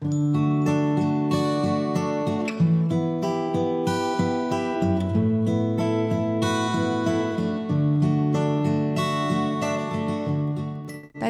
大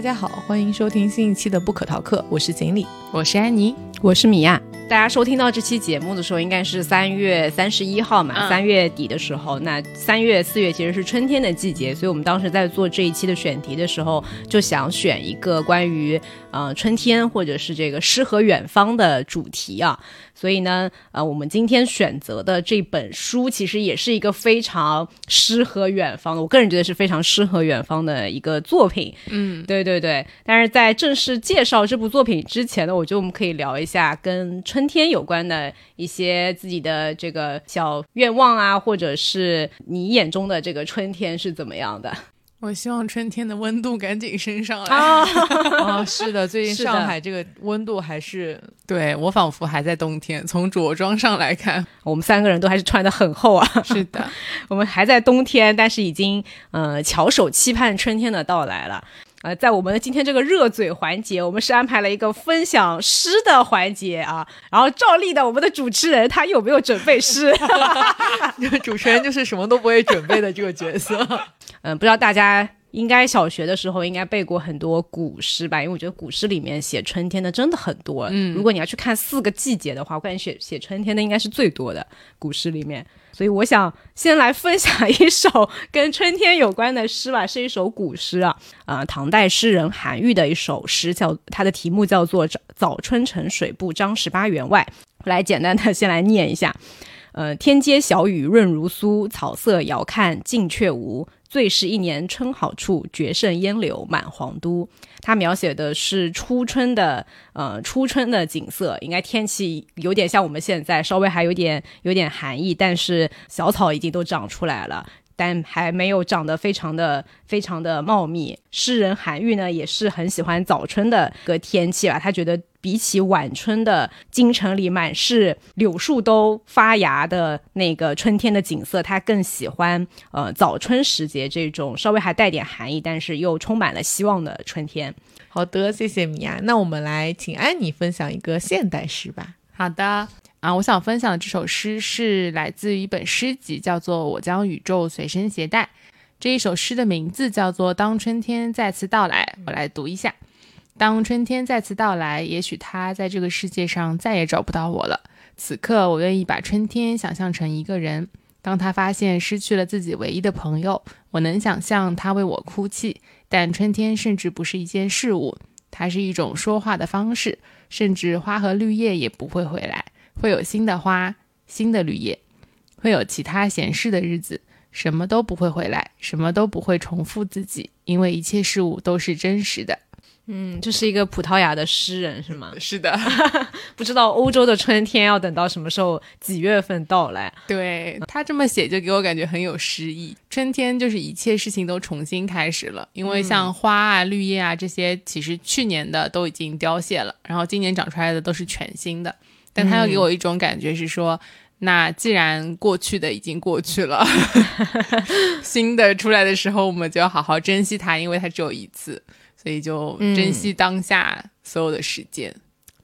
家好，欢迎收听新一期的不可逃课，我是锦鲤，我是安妮，我是米娅。大家收听到这期节目的时候，应该是三月三十一号嘛，三月底的时候。那三月、四月其实是春天的季节，所以我们当时在做这一期的选题的时候，就想选一个关于呃春天或者是这个诗和远方的主题啊。所以呢，呃，我们今天选择的这本书其实也是一个非常诗和远方的，我个人觉得是非常诗和远方的一个作品。嗯，对对对。但是在正式介绍这部作品之前呢，我觉得我们可以聊一下跟春天有关的一些自己的这个小愿望啊，或者是你眼中的这个春天是怎么样的。我希望春天的温度赶紧升上来 啊！是的，最近上海这个温度还是对我仿佛还在冬天。从着装上来看，我们三个人都还是穿的很厚啊。是的，我们还在冬天，但是已经呃翘首期盼春天的到来了。呃，在我们的今天这个热嘴环节，我们是安排了一个分享诗的环节啊。然后照例的，我们的主持人他有没有准备诗？主持人就是什么都不会准备的这个角色。嗯，不知道大家应该小学的时候应该背过很多古诗吧？因为我觉得古诗里面写春天的真的很多。嗯，如果你要去看四个季节的话，我感觉写写春天的应该是最多的古诗里面。所以我想先来分享一首跟春天有关的诗吧，是一首古诗啊，呃，唐代诗人韩愈的一首诗，叫它的题目叫做《早春呈水部张十八员外》。来简单的先来念一下，呃，天街小雨润如酥，草色遥看近却无。最是一年春好处，绝胜烟柳满皇都。它描写的是初春的，呃，初春的景色。应该天气有点像我们现在，稍微还有点有点寒意，但是小草已经都长出来了，但还没有长得非常的非常的茂密。诗人韩愈呢，也是很喜欢早春的个天气吧，他觉得。比起晚春的京城里满是柳树都发芽的那个春天的景色，他更喜欢呃早春时节这种稍微还带点寒意，但是又充满了希望的春天。好的，谢谢米娅。那我们来请安妮分享一个现代诗吧。好的啊，我想分享的这首诗是来自于一本诗集，叫做《我将宇宙随身携带》。这一首诗的名字叫做《当春天再次到来》，我来读一下。当春天再次到来，也许他在这个世界上再也找不到我了。此刻，我愿意把春天想象成一个人。当他发现失去了自己唯一的朋友，我能想象他为我哭泣。但春天甚至不是一件事物，它是一种说话的方式。甚至花和绿叶也不会回来，会有新的花、新的绿叶，会有其他闲适的日子，什么都不会回来，什么都不会重复自己，因为一切事物都是真实的。嗯，这是一个葡萄牙的诗人是吗？是的，不知道欧洲的春天要等到什么时候，几月份到来？对他这么写，就给我感觉很有诗意。春天就是一切事情都重新开始了，因为像花啊、绿叶啊这些，其实去年的都已经凋谢了，然后今年长出来的都是全新的。但他又给我一种感觉是说，那既然过去的已经过去了，新的出来的时候，我们就要好好珍惜它，因为它只有一次。所以就珍惜当下所有的时间，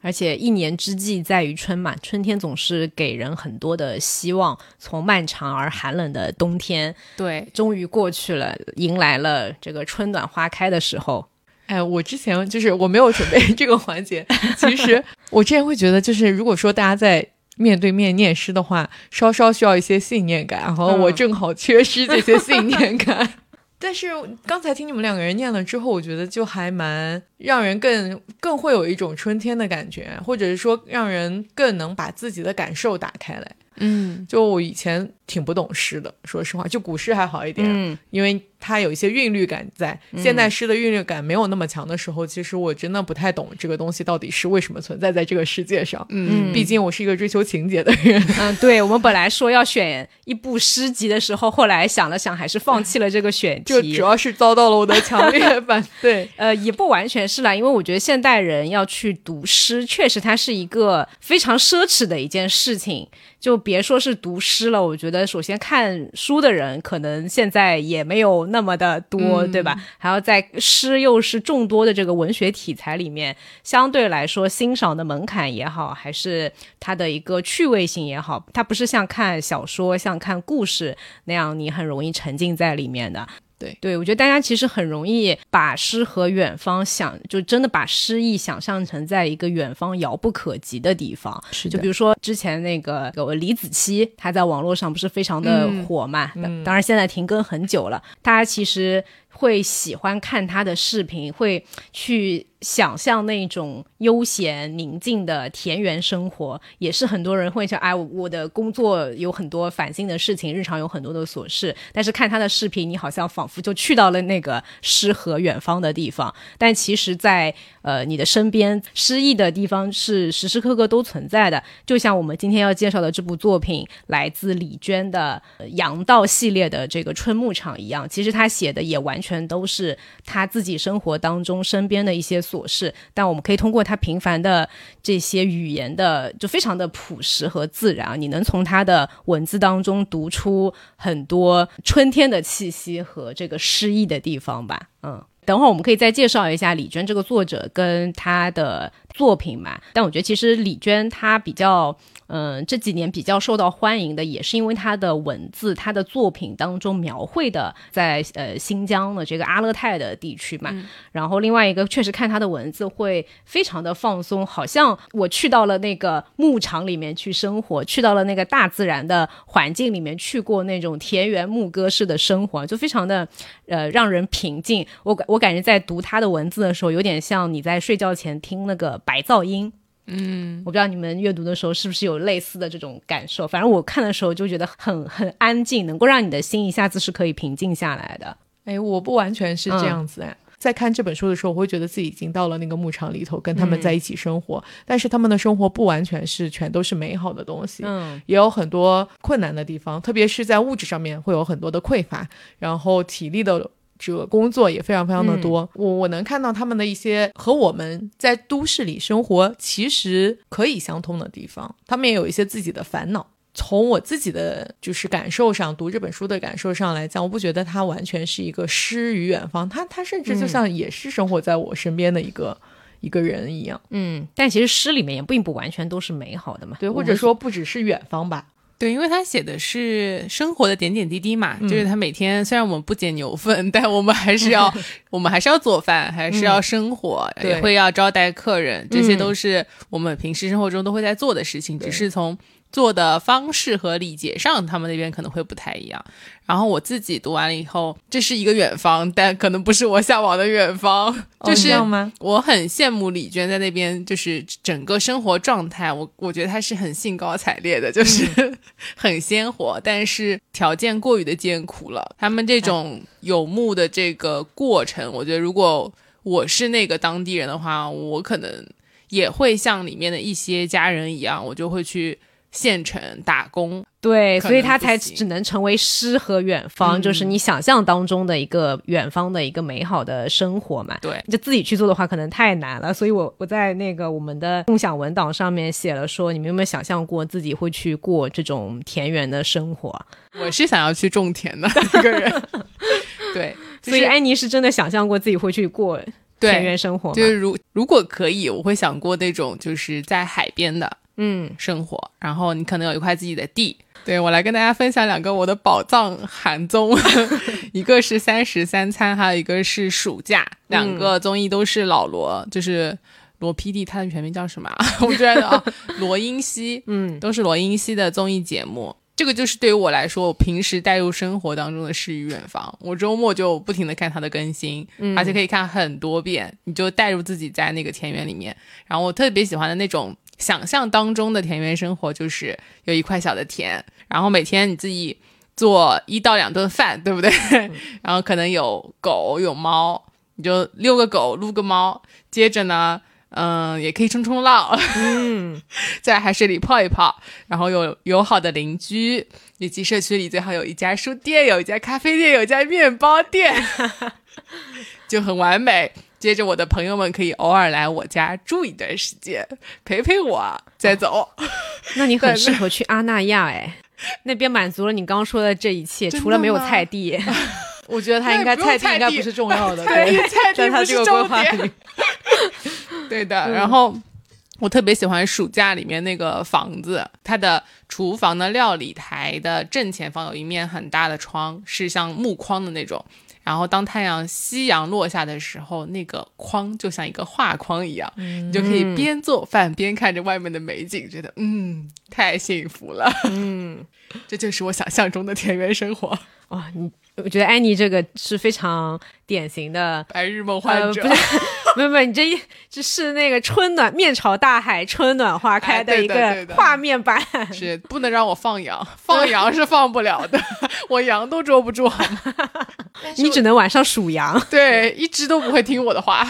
而且一年之计在于春嘛，春天总是给人很多的希望。从漫长而寒冷的冬天，对，终于过去了，迎来了这个春暖花开的时候。哎，我之前就是我没有准备 这个环节，其实 我之前会觉得，就是如果说大家在面对面念诗的话，稍稍需要一些信念感，然后我正好缺失这些信念感。但是刚才听你们两个人念了之后，我觉得就还蛮让人更更会有一种春天的感觉，或者是说让人更能把自己的感受打开来。嗯，就我以前挺不懂诗的，说实话，就古诗还好一点，嗯，因为它有一些韵律感在。现代诗的韵律感没有那么强的时候，其实我真的不太懂这个东西到底是为什么存在在这个世界上。嗯，毕竟我是一个追求情节的人。嗯，对，我们本来说要选一部诗集的时候，后来想了想，还是放弃了这个选 题，就主要是遭到了我的 强烈反对。呃，也不完全是啦，因为我觉得现代人要去读诗，确实它是一个非常奢侈的一件事情。就别说是读诗了，我觉得。得首先看书的人可能现在也没有那么的多，对吧？还要在诗又是众多的这个文学题材里面，相对来说欣赏的门槛也好，还是它的一个趣味性也好，它不是像看小说、像看故事那样，你很容易沉浸在里面的。对对，我觉得大家其实很容易把诗和远方想，就真的把诗意想象成在一个远方遥不可及的地方。是就比如说之前那个有李子柒，他在网络上不是非常的火嘛？当然现在停更很久了，大家其实会喜欢看他的视频，会去。想象那种悠闲宁静的田园生活，也是很多人会说：“哎，我的工作有很多烦心的事情，日常有很多的琐事。”但是看他的视频，你好像仿佛就去到了那个诗和远方的地方。但其实，在呃你的身边，诗意的地方是时时刻刻都存在的。就像我们今天要介绍的这部作品，来自李娟的《杨道》系列的这个春牧场一样，其实他写的也完全都是他自己生活当中身边的一些。琐事，但我们可以通过他平凡的这些语言的，就非常的朴实和自然，你能从他的文字当中读出很多春天的气息和这个诗意的地方吧。嗯，等会儿我们可以再介绍一下李娟这个作者跟他的作品嘛。但我觉得其实李娟她比较。嗯，这几年比较受到欢迎的，也是因为他的文字，他的作品当中描绘的在呃新疆的这个阿勒泰的地区嘛。然后另外一个，确实看他的文字会非常的放松，好像我去到了那个牧场里面去生活，去到了那个大自然的环境里面，去过那种田园牧歌式的生活，就非常的呃让人平静。我我感觉在读他的文字的时候，有点像你在睡觉前听那个白噪音。嗯，我不知道你们阅读的时候是不是有类似的这种感受。反正我看的时候就觉得很很安静，能够让你的心一下子是可以平静下来的。哎，我不完全是这样子哎。在看这本书的时候，我会觉得自己已经到了那个牧场里头，跟他们在一起生活。但是他们的生活不完全是全都是美好的东西，嗯，也有很多困难的地方，特别是在物质上面会有很多的匮乏，然后体力的。这个工作也非常非常的多，我我能看到他们的一些和我们在都市里生活其实可以相通的地方，他们也有一些自己的烦恼。从我自己的就是感受上，读这本书的感受上来讲，我不觉得它完全是一个诗与远方，它它甚至就像也是生活在我身边的一个一个人一样。嗯，但其实诗里面也并不完全都是美好的嘛，对，或者说不只是远方吧。对，因为他写的是生活的点点滴滴嘛，就是他每天虽然我们不捡牛粪，但我们还是要，我们还是要做饭，还是要生活，也会要招待客人，这些都是我们平时生活中都会在做的事情，只是从。做的方式和礼节上，他们那边可能会不太一样。然后我自己读完了以后，这是一个远方，但可能不是我向往的远方。就是我很羡慕李娟在那边，就是整个生活状态，我我觉得她是很兴高采烈的，就是 很鲜活。但是条件过于的艰苦了。他们这种游牧的这个过程，我觉得如果我是那个当地人的话，我可能也会像里面的一些家人一样，我就会去。县城打工，对，所以他才只能成为诗和远方，就是你想象当中的一个远方的一个美好的生活嘛。对，就自己去做的话，可能太难了。所以我我在那个我们的共享文档上面写了，说你们有没有想象过自己会去过这种田园的生活？我是想要去种田的一个人。对，所以安妮是真的想象过自己会去过田园生活。就是如如果可以，我会想过那种就是在海边的。嗯，生活，然后你可能有一块自己的地。对我来跟大家分享两个我的宝藏韩综，一个是《三十三餐》，还有一个是《暑假》，两个综艺都是老罗，就是罗 PD，他的全名叫什么？我觉得啊，罗英熙，嗯，都是罗英熙的综艺节目。这个就是对于我来说，我平时带入生活当中的诗与远方。我周末就不停的看他的更新，而且可以看很多遍，你就带入自己在那个田园里面。然后我特别喜欢的那种。想象当中的田园生活就是有一块小的田，然后每天你自己做一到两顿饭，对不对？然后可能有狗有猫，你就遛个狗，撸个猫。接着呢，嗯，也可以冲冲浪，嗯，在海水里泡一泡。然后有友好的邻居，以及社区里最好有一家书店，有一家咖啡店，有一家面包店，就很完美。接着，我的朋友们可以偶尔来我家住一段时间，陪陪我，再走。那你很适合去阿那亚哎。那边满足了你刚刚说的这一切，除了没有菜地。我觉得他应该菜地应该不是重要的，对对，菜地在他不是重这个规划对的，然后我特别喜欢暑假里面那个房子，它的厨房的料理台的正前方有一面很大的窗，是像木框的那种。然后当太阳夕阳落下的时候，那个框就像一个画框一样，你就可以边做饭边看着外面的美景，觉得嗯，太幸福了。嗯，这就是我想象中的田园生活，哇，你我觉得安妮这个是非常典型的。白日梦患者。呃不是，没有没有，你这一这是那个春暖面朝大海，春暖花开的一个画面版。是不能让我放羊，放羊是放不了的，我羊都捉不住，好吗？你只能晚上数羊。对，一只都不会听我的话。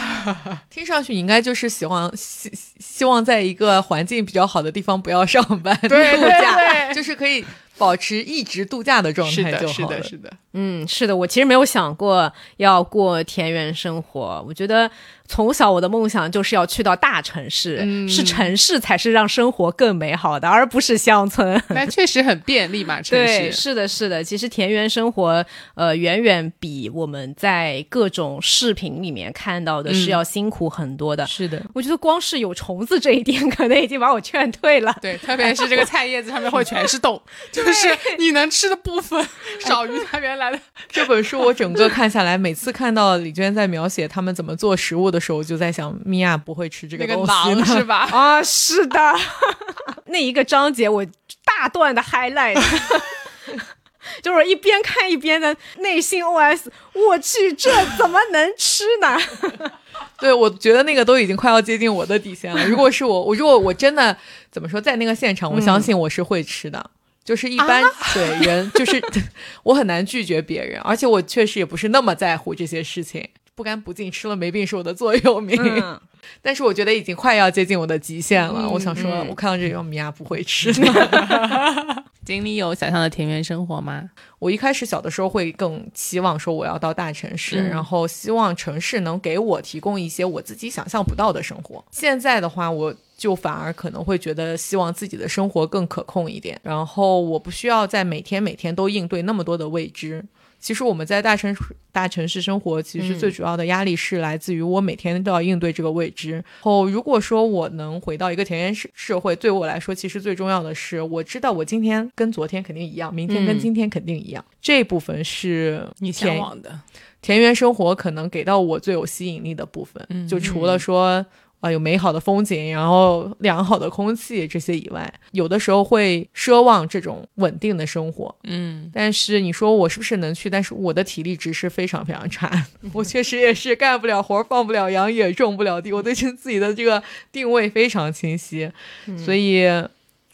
听上去应该就是希望希希望在一个环境比较好的地方不要上班度假，就是可以保持一直度假的状态就是好了。的，是的。嗯，是的，我其实没有想过要过田园生活。我觉得从小我的梦想就是要去到大城市，嗯是城市才是让生活更美好的，而不是乡村。那确实很便利嘛，城对，市。是的，是的。其实田园生活，呃，远远比我们在各种视频里面看到的是嗯要辛苦很多的。是的，我觉得光是有虫子这一点，可能已经把我劝退了。对，特别是这个菜叶子上面会全是洞，就是你能吃的部分 少于它原来的。这本书我整个看下来，每次看到李娟在描写他们怎么做食物的时候，我就在想，米娅不会吃这个东西是吧？啊，是的，那一个章节我大段的 highlight。就是一边看一边的内心 OS，我去，这怎么能吃呢？对，我觉得那个都已经快要接近我的底线了。如果是我，我如果我真的怎么说，在那个现场，我相信我是会吃的。就是一般、对人，就是 我很难拒绝别人，而且我确实也不是那么在乎这些事情。不干不净，吃了没病是我的座右铭。嗯，但是我觉得已经快要接近我的极限了。嗯我想说，嗯我看到这种米娅不会吃的。经理有想象的田园生活吗？我一开始小的时候会更期望说我要到大城市，嗯然后希望城市能给我提供一些我自己想象不到的生活。现在的话，我就反而可能会觉得希望自己的生活更可控一点，然后我不需要在每天每天都应对那么多的未知。其实我们在大城市大城市生活，其实最主要的压力是来自于我每天都要应对这个未知。后如果说我能回到一个田园社社会，对我来说，其实最重要的是，我知道我今天跟昨天肯定一样，明天跟嗯今天肯定一样。这部分是你田向往的，田园生活可能给到我最有吸引力的部分，嗯就除了说。啊，有美好的风景，然后良好的空气这些以外，有的时候会奢望这种稳定的生活。嗯，但是你说我是不是能去？但是我的体力值是非常非常差，我确实也是干不了活，放不了羊，也种不了地。我对自己的这个定位非常清晰，所以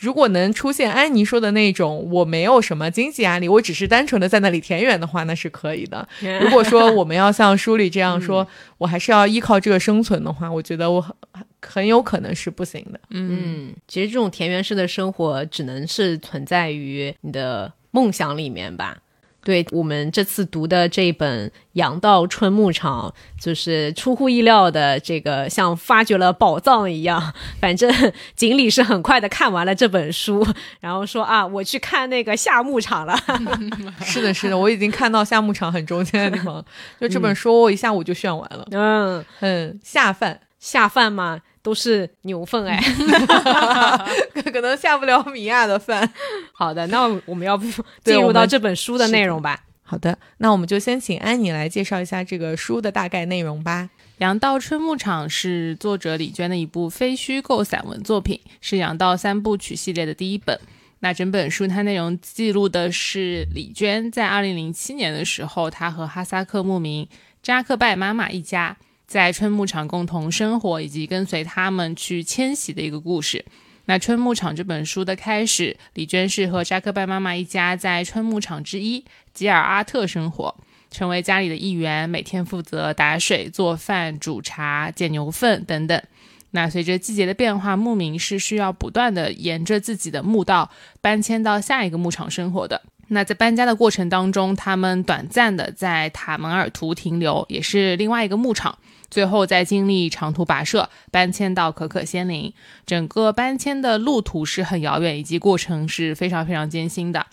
如果能出现安妮说的那种，我没有什么经济压力，我只是单纯的在那里田园的话，那是可以的。如果说我们要像书里这样说，我还是要依靠这个生存的话，我觉得我很很有可能是不行的。嗯，其实这种田园式的生活只能是存在于你的梦想里面吧。对我们这次读的这本《羊到春牧场》，就是出乎意料的，这个像发掘了宝藏一样。反正锦鲤是很快的看完了这本书，然后说啊，我去看那个夏牧场了。是的，是的，我已经看到夏牧场很中间的地方，就这本书我一下午就炫完了，嗯，很下饭，下饭嘛都是牛粪哎。可能下不了米娅的饭。好的，那我们要不 进入到这本书的内容吧？好的，那我们就先请安妮来介绍一下这个书的大概内容吧。《羊道春牧场》是作者李娟的一部非虚构散文作品，是《羊道三部曲》系列的第一本。那整本书它内容记录的是李娟在2007年的时候，她和哈萨克牧民扎克拜妈妈一家在春牧场共同生活，以及跟随他们去迁徙的一个故事。那《春牧场》这本书的开始，李娟是和扎克拜妈妈一家在春牧场之一吉尔阿特生活。成为家里的一员，每天负责打水、做饭、煮茶、捡牛粪等等。那随着季节的变化，牧民是需要不断的沿着自己的牧道搬迁到下一个牧场生活的。那在搬家的过程当中，他们短暂的在塔门尔图停留，也是另外一个牧场。最后再经历长途跋涉，搬迁到可可仙林。整个搬迁的路途是很遥远，以及过程是非常非常艰辛的。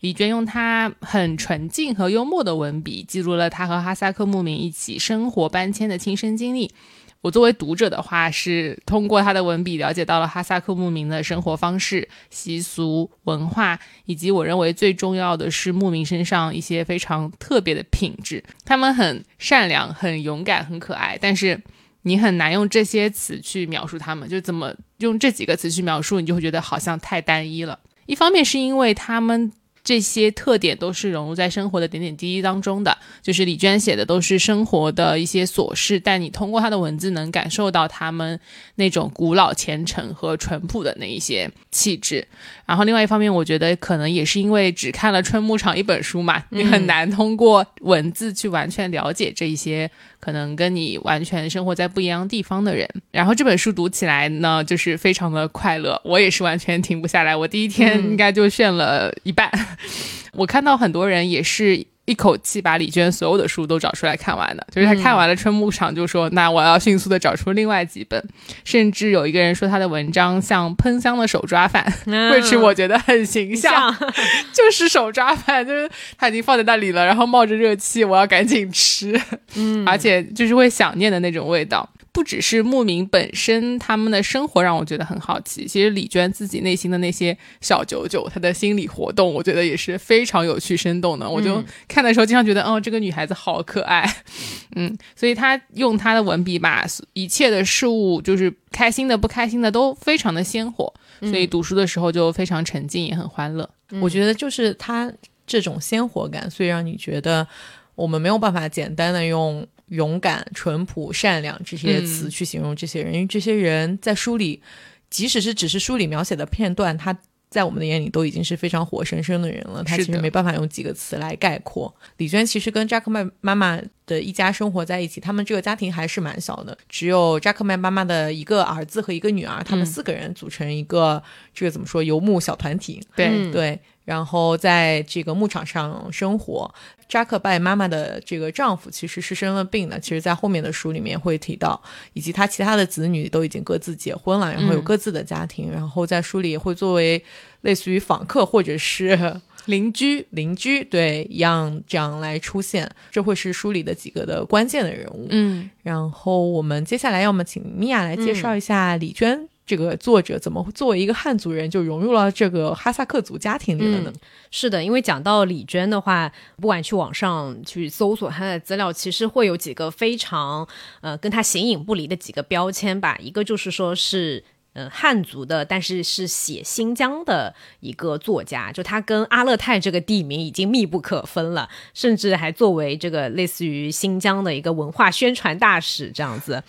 李娟用她很纯净和幽默的文笔，记录了她和哈萨克牧民一起生活搬迁的亲身经历。我作为读者的话，是通过他的文笔了解到了哈萨克牧民的生活方式、习俗、文化，以及我认为最重要的是牧民身上一些非常特别的品质。他们很善良、很勇敢、很可爱，但是你很难用这些词去描述他们。就怎么用这几个词去描述，你就会觉得好像太单一了。一方面是因为他们。这些特点都是融入在生活的点点滴滴当中的，就是李娟写的都是生活的一些琐事，但你通过她的文字能感受到他们那种古老虔诚和淳朴的那一些气质。然后另外一方面，我觉得可能也是因为只看了《春牧场》一本书嘛，你很难通过文字去完全了解这一些可能跟你完全生活在不一样地方的人。然后这本书读起来呢，就是非常的快乐，我也是完全停不下来，我第一天应该就炫了一半。我看到很多人也是一口气把李娟所有的书都找出来看完的，就是他看完了《春牧场》，就说：“那我要迅速的找出另外几本。”甚至有一个人说他的文章像喷香的手抓饭，为此我觉得很形象，就是手抓饭，就是他已经放在那里了，然后冒着热气，我要赶紧吃，嗯，而且就是会想念的那种味道。不只是牧民本身，他们的生活让我觉得很好奇。其实李娟自己内心的那些小九九，她的心理活动，我觉得也是非常有趣、生动的。我就看的时候，经常觉得，哦，这个女孩子好可爱。嗯，所以她用她的文笔，把一切的事物，就是开心的、不开心的，都非常的鲜活。所以读书的时候就非常沉浸，也很欢乐。我觉得就是她这种鲜活感，所以让你觉得我们没有办法简单的用。勇敢、淳朴、善良这些词去形容这些人，因为这些人在书里，即使是只是书里描写的片段，他在我们的眼里都已经是非常活生生的人了。他其实没办法用几个词来概括。李娟其实跟扎克曼妈妈的一家生活在一起，他们这个家庭还是蛮小的，只有扎克曼妈妈的一个儿子和一个女儿，他们四个人组成一个这个怎么说游牧小团体。对对。然后在这个牧场上生活，扎克拜妈妈的这个丈夫其实是生了病的，其实，在后面的书里面会提到，以及他其他的子女都已经各自结婚了，然后有各自的家庭，然后在书里也会作为类似于访客或者是 邻居，邻居对一样这样来出现，这会是书里的几个的关键的人物。嗯，然后我们接下来要么请米娅来介绍一下李娟。这个作者怎么作为一个汉族人就融入了这个哈萨克族家庭里了呢？是的，因为讲到李娟的话，不管去网上去搜索她的资料，其实会有几个非常呃跟她形影不离的几个标签吧。一个就是说是。嗯，汉族的，但是是写新疆的一个作家，就他跟阿勒泰这个地名已经密不可分了，甚至还作为这个类似于新疆的一个文化宣传大使这样子。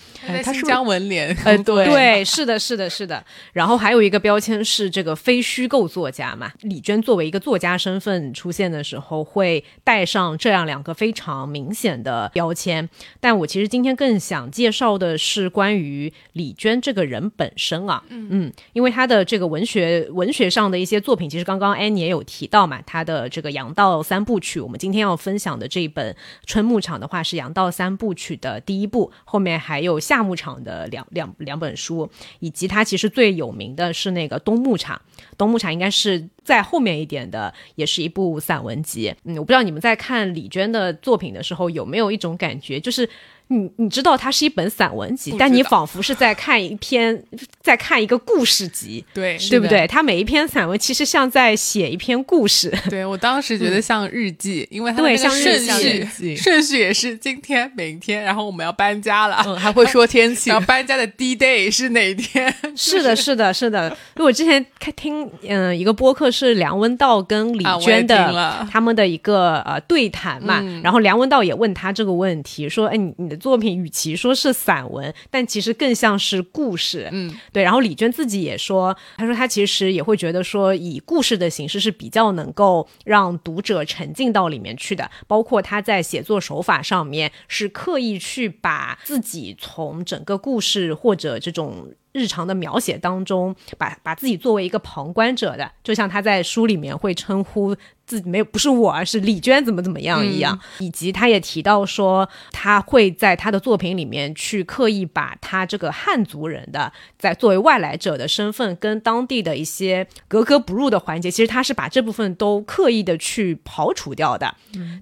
他新疆文联，哎，对对，是的，是的，是的。然后还有一个标签是这个非虚构作家嘛，李娟作为一个作家身份出现的时候，会带上这样两个非常明显的标签。但我其实今天更想介绍的是关于李娟这个人本身啊。嗯嗯，因为他的这个文学文学上的一些作品，其实刚刚安妮也有提到嘛，他的这个《杨道三部曲》，我们今天要分享的这一本《春牧场》的话是《杨道三部曲》的第一部，后面还有《夏牧场》的两两两本书，以及他其实最有名的是那个《冬牧场》，《冬牧场》应该是在后面一点的，也是一部散文集。嗯，我不知道你们在看李娟的作品的时候有没有一种感觉，就是。你你知道它是一本散文集，但你仿佛是在看一篇，在看一个故事集，对对不对？它每一篇散文其实像在写一篇故事。对我当时觉得像日记，因为它的像顺序 顺序也是今天、明天，然后我们要搬家了，还会说天气，然后搬家的 D day 是哪天？是的，是的，是的。因为我之前开听嗯一个播客是梁文道跟李娟的他们的一个呃对谈嘛，然后梁文道也问他这个问题，说哎你你的。作品与其说是散文，但其实更像是故事。嗯，对。然后李娟自己也说，她说她其实也会觉得说，以故事的形式是比较能够让读者沉浸到里面去的。包括她在写作手法上面是刻意去把自己从整个故事或者这种日常的描写当中，把把自己作为一个旁观者的，就像他在书里面会称呼。自己没有不是我，而是李娟怎么怎么样一样，以及他也提到说，他会在他的作品里面去刻意把他这个汉族人的在作为外来者的身份跟当地的一些格格不入的环节，其实他是把这部分都刻意的去刨除掉的。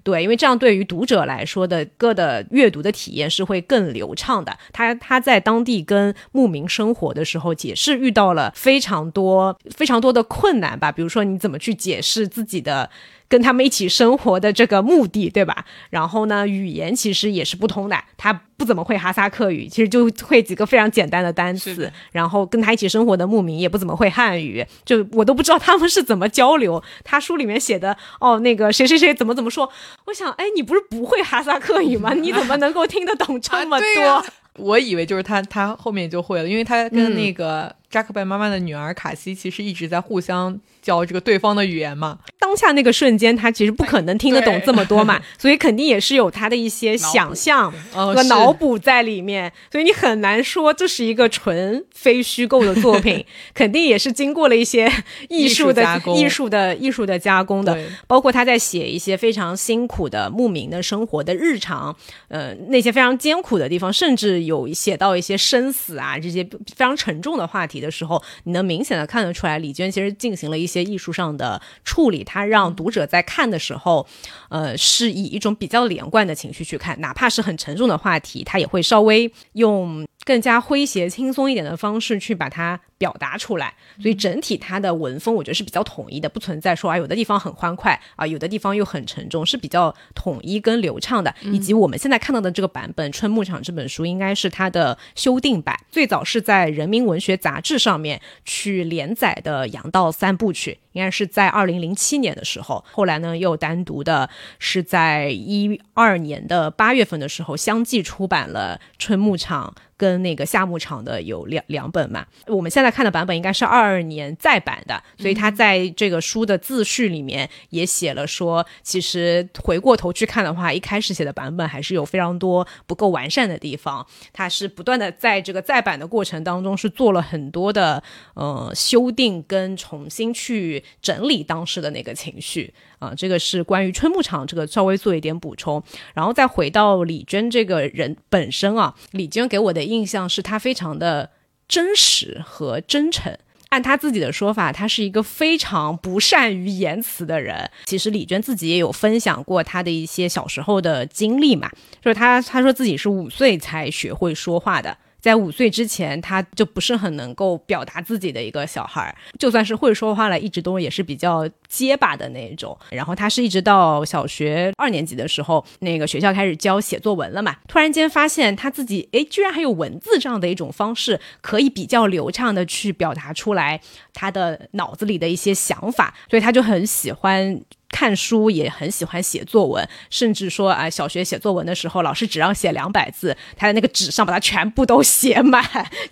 对，因为这样对于读者来说的个的阅读的体验是会更流畅的。他他在当地跟牧民生活的时候，也是遇到了非常多非常多的困难吧，比如说你怎么去解释自己的。跟他们一起生活的这个目的，对吧？然后呢，语言其实也是不通的。他不怎么会哈萨克语，其实就会几个非常简单的单词。然后跟他一起生活的牧民也不怎么会汉语，就我都不知道他们是怎么交流。他书里面写的哦，那个谁谁谁怎么怎么说？我想，哎，你不是不会哈萨克语吗？你怎么能够听得懂这么多？我以为就是他，他后面就会了，因为他跟那个扎克伯妈妈的女儿卡西其实一直在互相。教这个对方的语言嘛？当下那个瞬间，他其实不可能听得懂这么多嘛，所以肯定也是有他的一些想象和脑补在里面，所以你很难说这是一个纯非虚构的作品，肯定也是经过了一些艺术的艺术的艺术的加工的。包括他在写一些非常辛苦的牧民的生活的日常，呃，那些非常艰苦的地方，甚至有写到一些生死啊这些非常沉重的话题的时候，你能明显的看得出来，李娟其实进行了一些。艺术上的处理，她让读者在看的时候，呃，是以一种比较连贯的情绪去看，哪怕是很沉重的话题，她也会稍微用。更加诙谐、轻松一点的方式去把它表达出来，所以整体它的文风我觉得是比较统一的，不存在说啊有的地方很欢快啊，有的地方又很沉重，是比较统一跟流畅的。以及我们现在看到的这个版本《春牧场》这本书，应该是它的修订版，最早是在《人民文学杂志》上面去连载的《杨道三部曲》，应该是在二零零七年的时候，后来呢又单独的是在一二年的八月份的时候相继出版了《春牧场》。跟那个夏牧场的有两两本嘛，我们现在看的版本应该是二二年再版的，所以他在这个书的自序里面也写了说，其实回过头去看的话，一开始写的版本还是有非常多不够完善的地方，他是不断的在这个再版的过程当中是做了很多的呃修订跟重新去整理当时的那个情绪。啊，这个是关于春牧场这个稍微做一点补充，然后再回到李娟这个人本身啊，李娟给我的印象是她非常的真实和真诚。按他自己的说法，他是一个非常不善于言辞的人。其实李娟自己也有分享过他的一些小时候的经历嘛，就是他他说自己是五岁才学会说话的。在五岁之前，他就不是很能够表达自己的一个小孩儿，就算是会说话了，一直都也是比较结巴的那种。然后他是一直到小学二年级的时候，那个学校开始教写作文了嘛，突然间发现他自己，哎，居然还有文字这样的一种方式，可以比较流畅的去表达出来他的脑子里的一些想法，所以他就很喜欢。看书也很喜欢写作文，甚至说啊，小学写作文的时候，老师只让写两百字，他在那个纸上把它全部都写满。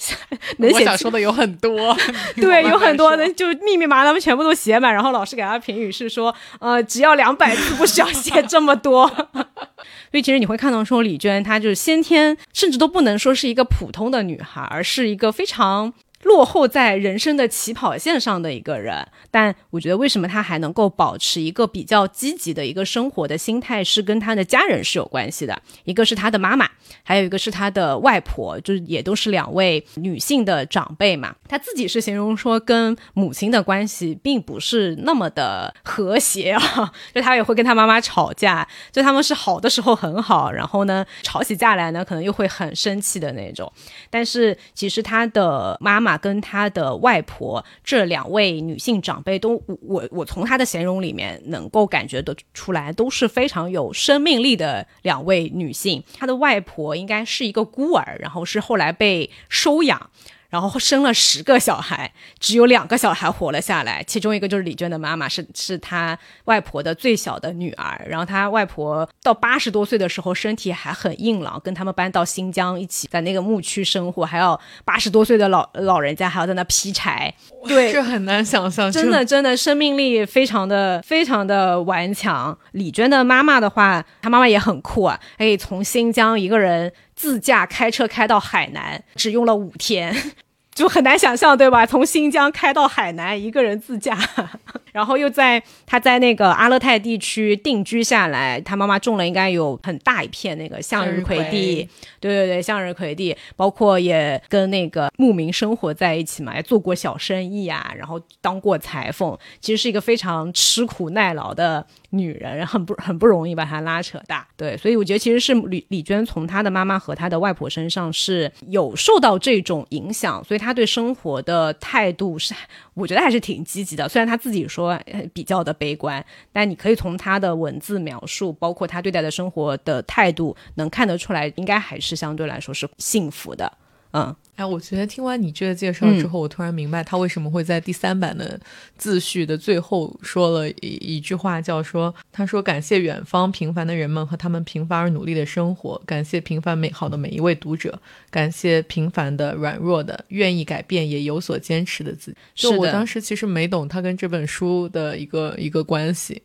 能写想说的有很多，对，有很多的，就密密麻麻全部都写满。然后老师给他评语是说，呃，只要两百字，不需要写这么多。所以其实你会看到说，李娟她就是先天，甚至都不能说是一个普通的女孩，而是一个非常。落后在人生的起跑线上的一个人，但我觉得为什么他还能够保持一个比较积极的一个生活的心态，是跟他的家人是有关系的。一个是他的妈妈，还有一个是他的外婆，就是也都是两位女性的长辈嘛。他自己是形容说，跟母亲的关系并不是那么的和谐啊，就他也会跟他妈妈吵架，就他们是好的时候很好，然后呢吵起架来呢，可能又会很生气的那种。但是其实他的妈妈。跟他的外婆这两位女性长辈都，我我从他的形容里面能够感觉得出来，都是非常有生命力的两位女性。他的外婆应该是一个孤儿，然后是后来被收养。然后生了十个小孩，只有两个小孩活了下来，其中一个就是李娟的妈妈，是是她外婆的最小的女儿。然后她外婆到八十多岁的时候，身体还很硬朗，跟他们搬到新疆一起在那个牧区生活，还要八十多岁的老老人家还要在那劈柴，对，这很难想象，真的真的生命力非常的非常的顽强。李娟的妈妈的话，她妈妈也很酷啊，可以从新疆一个人。自驾开车开到海南，只用了五天。就很难想象，对吧？从新疆开到海南，一个人自驾，然后又在他在那个阿勒泰地区定居下来，他妈妈种了应该有很大一片那个向日葵地，对对对，向日葵地，包括也跟那个牧民生活在一起嘛，也做过小生意啊，然后当过裁缝，其实是一个非常吃苦耐劳的。女人很不很不容易把她拉扯大，对，所以我觉得其实是李李娟从她的妈妈和她的外婆身上是有受到这种影响，所以她对生活的态度是，我觉得还是挺积极的。虽然她自己说比较的悲观，但你可以从她的文字描述，包括她对待的生活的态度，能看得出来，应该还是相对来说是幸福的。嗯，哎，我觉得听完你这个介绍之后，我突然明白他为什么会在第三版的自序的最后说了一一句话，叫说他说感谢远方平凡的人们和他们平凡而努力的生活，感谢平凡美好的每一位读者，感谢平凡的软弱的愿意改变也有所坚持的自己。就我当时其实没懂他跟这本书的一个一个关系。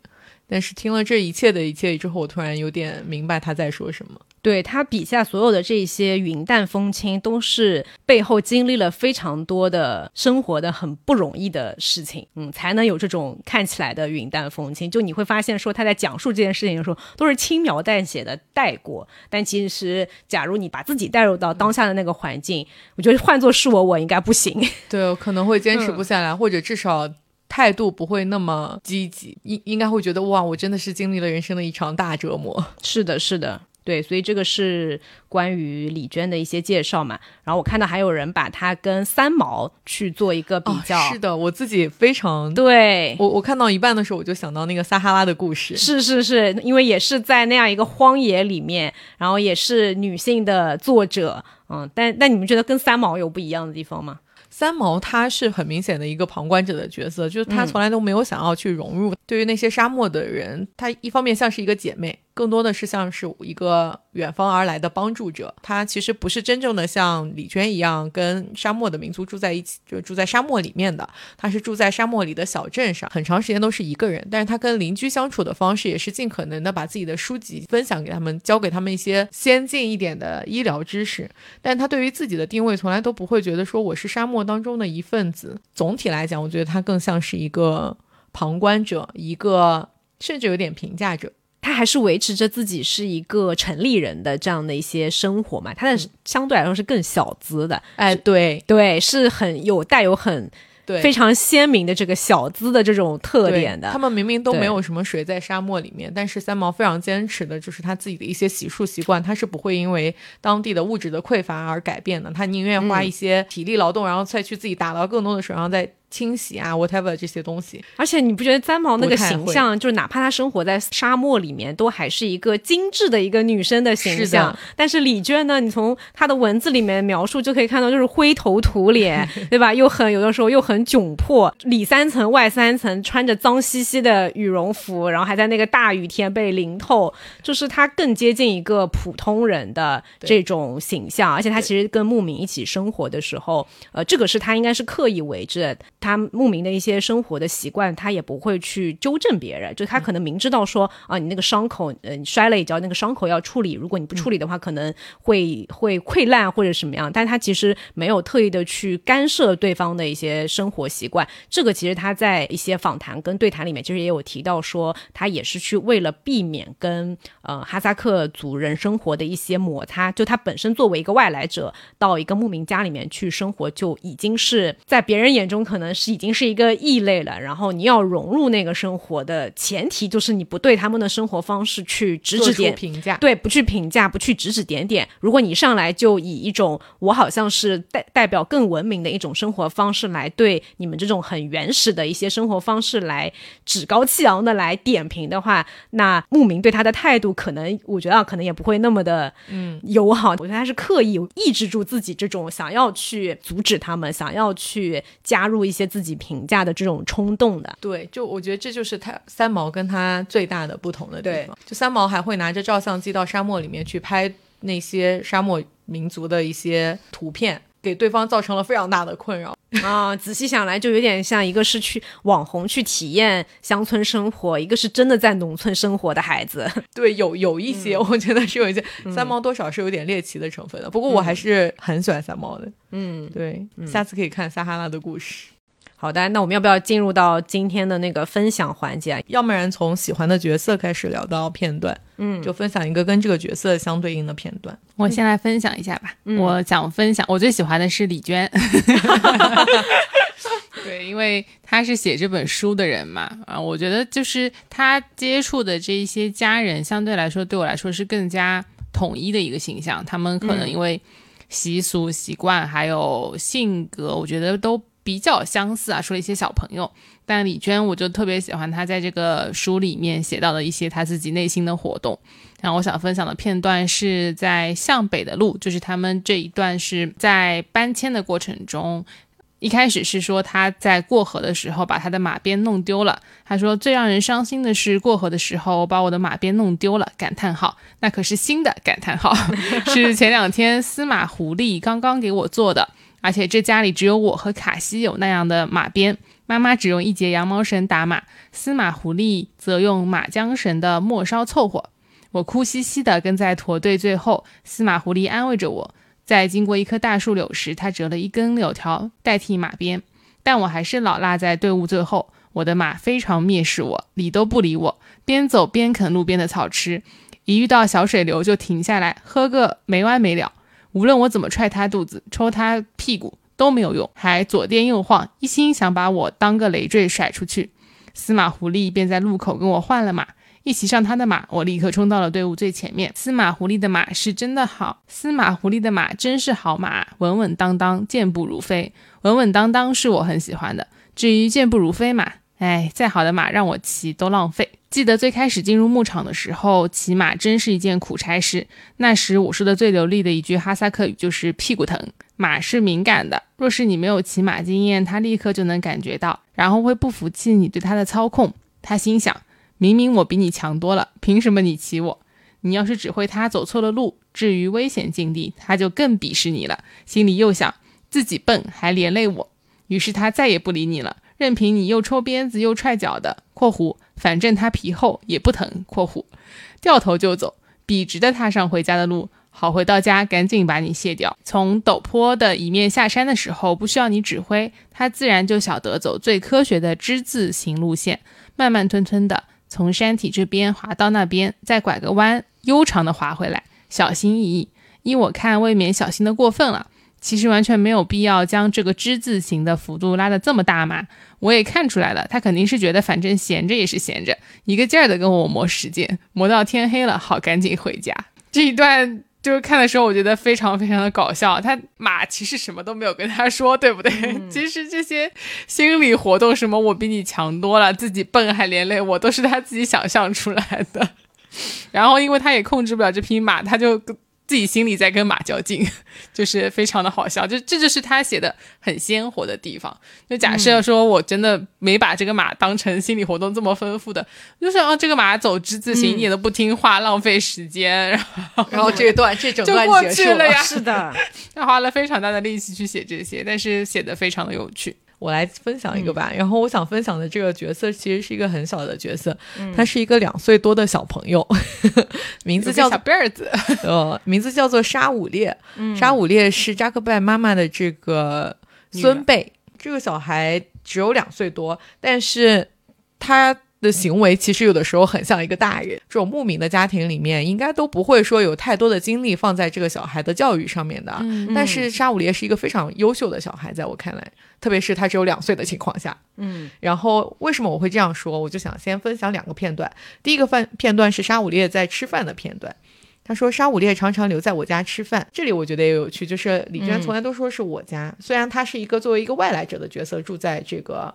但是听了这一切的一切之后，我突然有点明白他在说什么。对他笔下所有的这些云淡风轻，都是背后经历了非常多的生活的很不容易的事情，嗯，才能有这种看起来的云淡风轻。就你会发现，说他在讲述这件事情的时候，都是轻描淡写的带过。但其实，假如你把自己带入到当下的那个环境，我觉得换做是我，我应该不行。对，我可能会坚持不下来，或者至少。态度不会那么积极，应应该会觉得哇，我真的是经历了人生的一场大折磨。是的，是的，对，所以这个是关于李娟的一些介绍嘛。然后我看到还有人把她跟三毛去做一个比较。是的，我自己非常对我，我看到一半的时候我就想到那个撒哈拉的故事。是是是，因为也是在那样一个荒野里面，然后也是女性的作者，嗯，但但你们觉得跟三毛有不一样的地方吗？三毛他是很明显的一个旁观者的角色，就是他从来都没有想要去融入。对于那些沙漠的人，他一方面像是一个姐妹。更多的是像是一个远方而来的帮助者，他其实不是真正的像李娟一样跟沙漠的民族住在一起，就住在沙漠里面的，他是住在沙漠里的小镇上，很长时间都是一个人。但是他跟邻居相处的方式也是尽可能的把自己的书籍分享给他们，教给他们一些先进一点的医疗知识。但他对于自己的定位从来都不会觉得说我是沙漠当中的一份子。总体来讲，我觉得他更像是一个旁观者，一个 甚至有点评价者。他还是维持着自己是一个城里人的这样的一些生活嘛，他的相对来说是更小资的，哎，对。对，是很有带有很对。非常鲜明的这个小资的这种特点的。他们明明都没有什么水在沙漠里面，但是三毛非常坚持的就是他自己的一些洗漱习惯，他是不会因为当地的物质的匮乏而改变的，他宁愿花一些体力劳动，然后再去自己打捞更多的水，然后再。清洗啊，whatever 这些东西，而且你不觉得三毛那个形象，就是哪怕她生活在沙漠里面，都还是一个精致的一个女生的形象。但是李娟呢，你从她的文字里面描述就可以看到，就是灰头土脸，对吧？又很有的时候又很窘迫，里三层外三层，穿着脏兮兮的羽绒服，然后还在那个大雨天被淋透，就是她更接近一个普通人的这种形象。而且她其实跟牧民一起生活的时候，呃，这个是她应该是刻意为之的。他牧民的一些生活的习惯，他也不会去纠正别人。就他可能明知道说啊，你那个伤口，呃，你摔了一跤，那个伤口要处理。如果你不处理的话，可能会会溃烂或者什么样。但他其实没有特意的去干涉对方的一些生活习惯。这个其实他在一些访谈跟对谈里面，其实也有提到说，他也是去为了避免跟呃哈萨克族人生活的一些摩擦。就他本身作为一个外来者到一个牧民家里面去生活，就已经是在别人眼中可能。是已经是一个异类了，然后你要融入那个生活的前提就是你不对他们的生活方式去指指点评价，对，不去评价，不去指指点点。如果你上来就以一种我好像是代代表更文明的一种生活方式来对你们这种很原始的一些生活方式来趾高气昂的来点评的话，那牧民对他的态度可能我觉得可能也不会那么的嗯友好。我觉得他是刻意抑制住自己这种想要去阻止他们，想要去加入一些。自己评价的这种冲动的，对，就我觉得这就是他三毛跟他最大的不同的地方。就三毛还会拿着照相机到沙漠里面去拍那些沙漠民族的一些图片，给对方造成了非常大的困扰。啊，仔细想来，就有点像一个是去网红去体验乡村生活，一个是真的在农村生活的孩子。对，有有一些，我觉得是有一些三毛多少是有点猎奇的成分的。不过我还是很喜欢三毛的。嗯，对，下次可以看撒哈拉的故事。好的，那我们要不要进入到今天的那个分享环节？要不然从喜欢的角色开始聊到片段，嗯，就分享一个跟这个角色相对应的片段。我先来分享一下吧。我想分享，我最喜欢的是李娟。对，因为他是写这本书的人嘛，啊，我觉得就是他接触的这一些家人，相对来说对我来说是更加统一的一个形象。他们可能因为习俗、习惯还有性格，我觉得都。比较相似啊，说了一些小朋友，但李娟我就特别喜欢她在这个书里面写到的一些她自己内心的活动。然后我想分享的片段是在向北的路，就是他们这一段是在搬迁的过程中，一开始是说他在过河的时候把他的马鞭弄丢了。他说最让人伤心的是过河的时候把我的马鞭弄丢了，感叹号，那可是新的感叹号，是前两天司马狐狸刚刚给我做的。而且这家里只有我和卡西有那样的马鞭，妈妈只用一节羊毛绳打马，司马狐狸则用马缰绳的末梢凑合。我哭兮兮地跟在驼队最后，司马狐狸安慰着我。在经过一棵大树柳时，他折了一根柳条代替马鞭，但我还是老落在队伍最后。我的马非常蔑视我，理都不理我，边走边啃路边的草吃，一遇到小水流就停下来喝个没完没了。无论我怎么踹他肚子、抽他屁股都没有用，还左颠右晃，一心想把我当个累赘甩出去。司马狐狸便在路口跟我换了马，一骑上他的马，我立刻冲到了队伍最前面。司马狐狸的马是真的好，司马狐狸的马真是好马，稳稳当当，健步如飞。稳稳当当是我很喜欢的，至于健步如飞嘛，哎，再好的马让我骑都浪费。记得最开始进入牧场的时候，骑马真是一件苦差事。那时我说的最流利的一句哈萨克语就是“屁股疼”。马是敏感的，若是你没有骑马经验，它立刻就能感觉到，然后会不服气你对它的操控。他心想：明明我比你强多了，凭什么你骑我？你要是指挥它走错了路，至于危险境地，他就更鄙视你了。心里又想：自己笨还连累我。于是他再也不理你了，任凭你又抽鞭子又踹脚的（括弧）。反正他皮厚也不疼，括弧，掉头就走，笔直的踏上回家的路。好，回到家赶紧把你卸掉。从陡坡的一面下山的时候，不需要你指挥，他自然就晓得走最科学的之字形路线，慢慢吞吞的从山体这边滑到那边，再拐个弯，悠长的滑回来，小心翼翼。依我看，未免小心的过分了。其实完全没有必要将这个之字形的幅度拉得这么大嘛。我也看出来了，他肯定是觉得反正闲着也是闲着，一个劲儿的跟我磨时间，磨到天黑了，好赶紧回家。这一段就是看的时候，我觉得非常非常的搞笑。他马其实什么都没有跟他说，对不对？其实这些心理活动，什么我比你强多了，自己笨还连累我，都是他自己想象出来的。然后因为他也控制不了这匹马，他就。自己心里在跟马较劲，就是非常的好笑，就这就是他写的很鲜活的地方。就假设说我真的没把这个马当成心理活动这么丰富的，就是啊，这个马走之字形一点都不听话，浪费时间，然后 然后这段这整段过去了呀，是的，他花了非常大的力气去写这些，但是写的非常的有趣。我来分享一个吧，然后我想分享的这个角色其实是一个很小的角色，他是一个两岁多的小朋友，名字叫小辫子，呃，名字叫做沙武烈。沙武烈是扎克拜妈妈的这个孙辈，这个小孩只有两岁多，但是他。的行为其实有的时候很像一个大人。这种牧民的家庭里面，应该都不会说有太多的精力放在这个小孩的教育上面的。但是沙武烈是一个非常优秀的小孩，在我看来，特别是他只有两岁的情况下。嗯，然后为什么我会这样说？我就想先分享两个片段。第一个范片段是沙武烈在吃饭的片段。他说：“沙武烈常常留在我家吃饭。”这里我觉得也有趣，就是李娟从来都说是我家，虽然他是一个作为一个外来者的角色住在这个。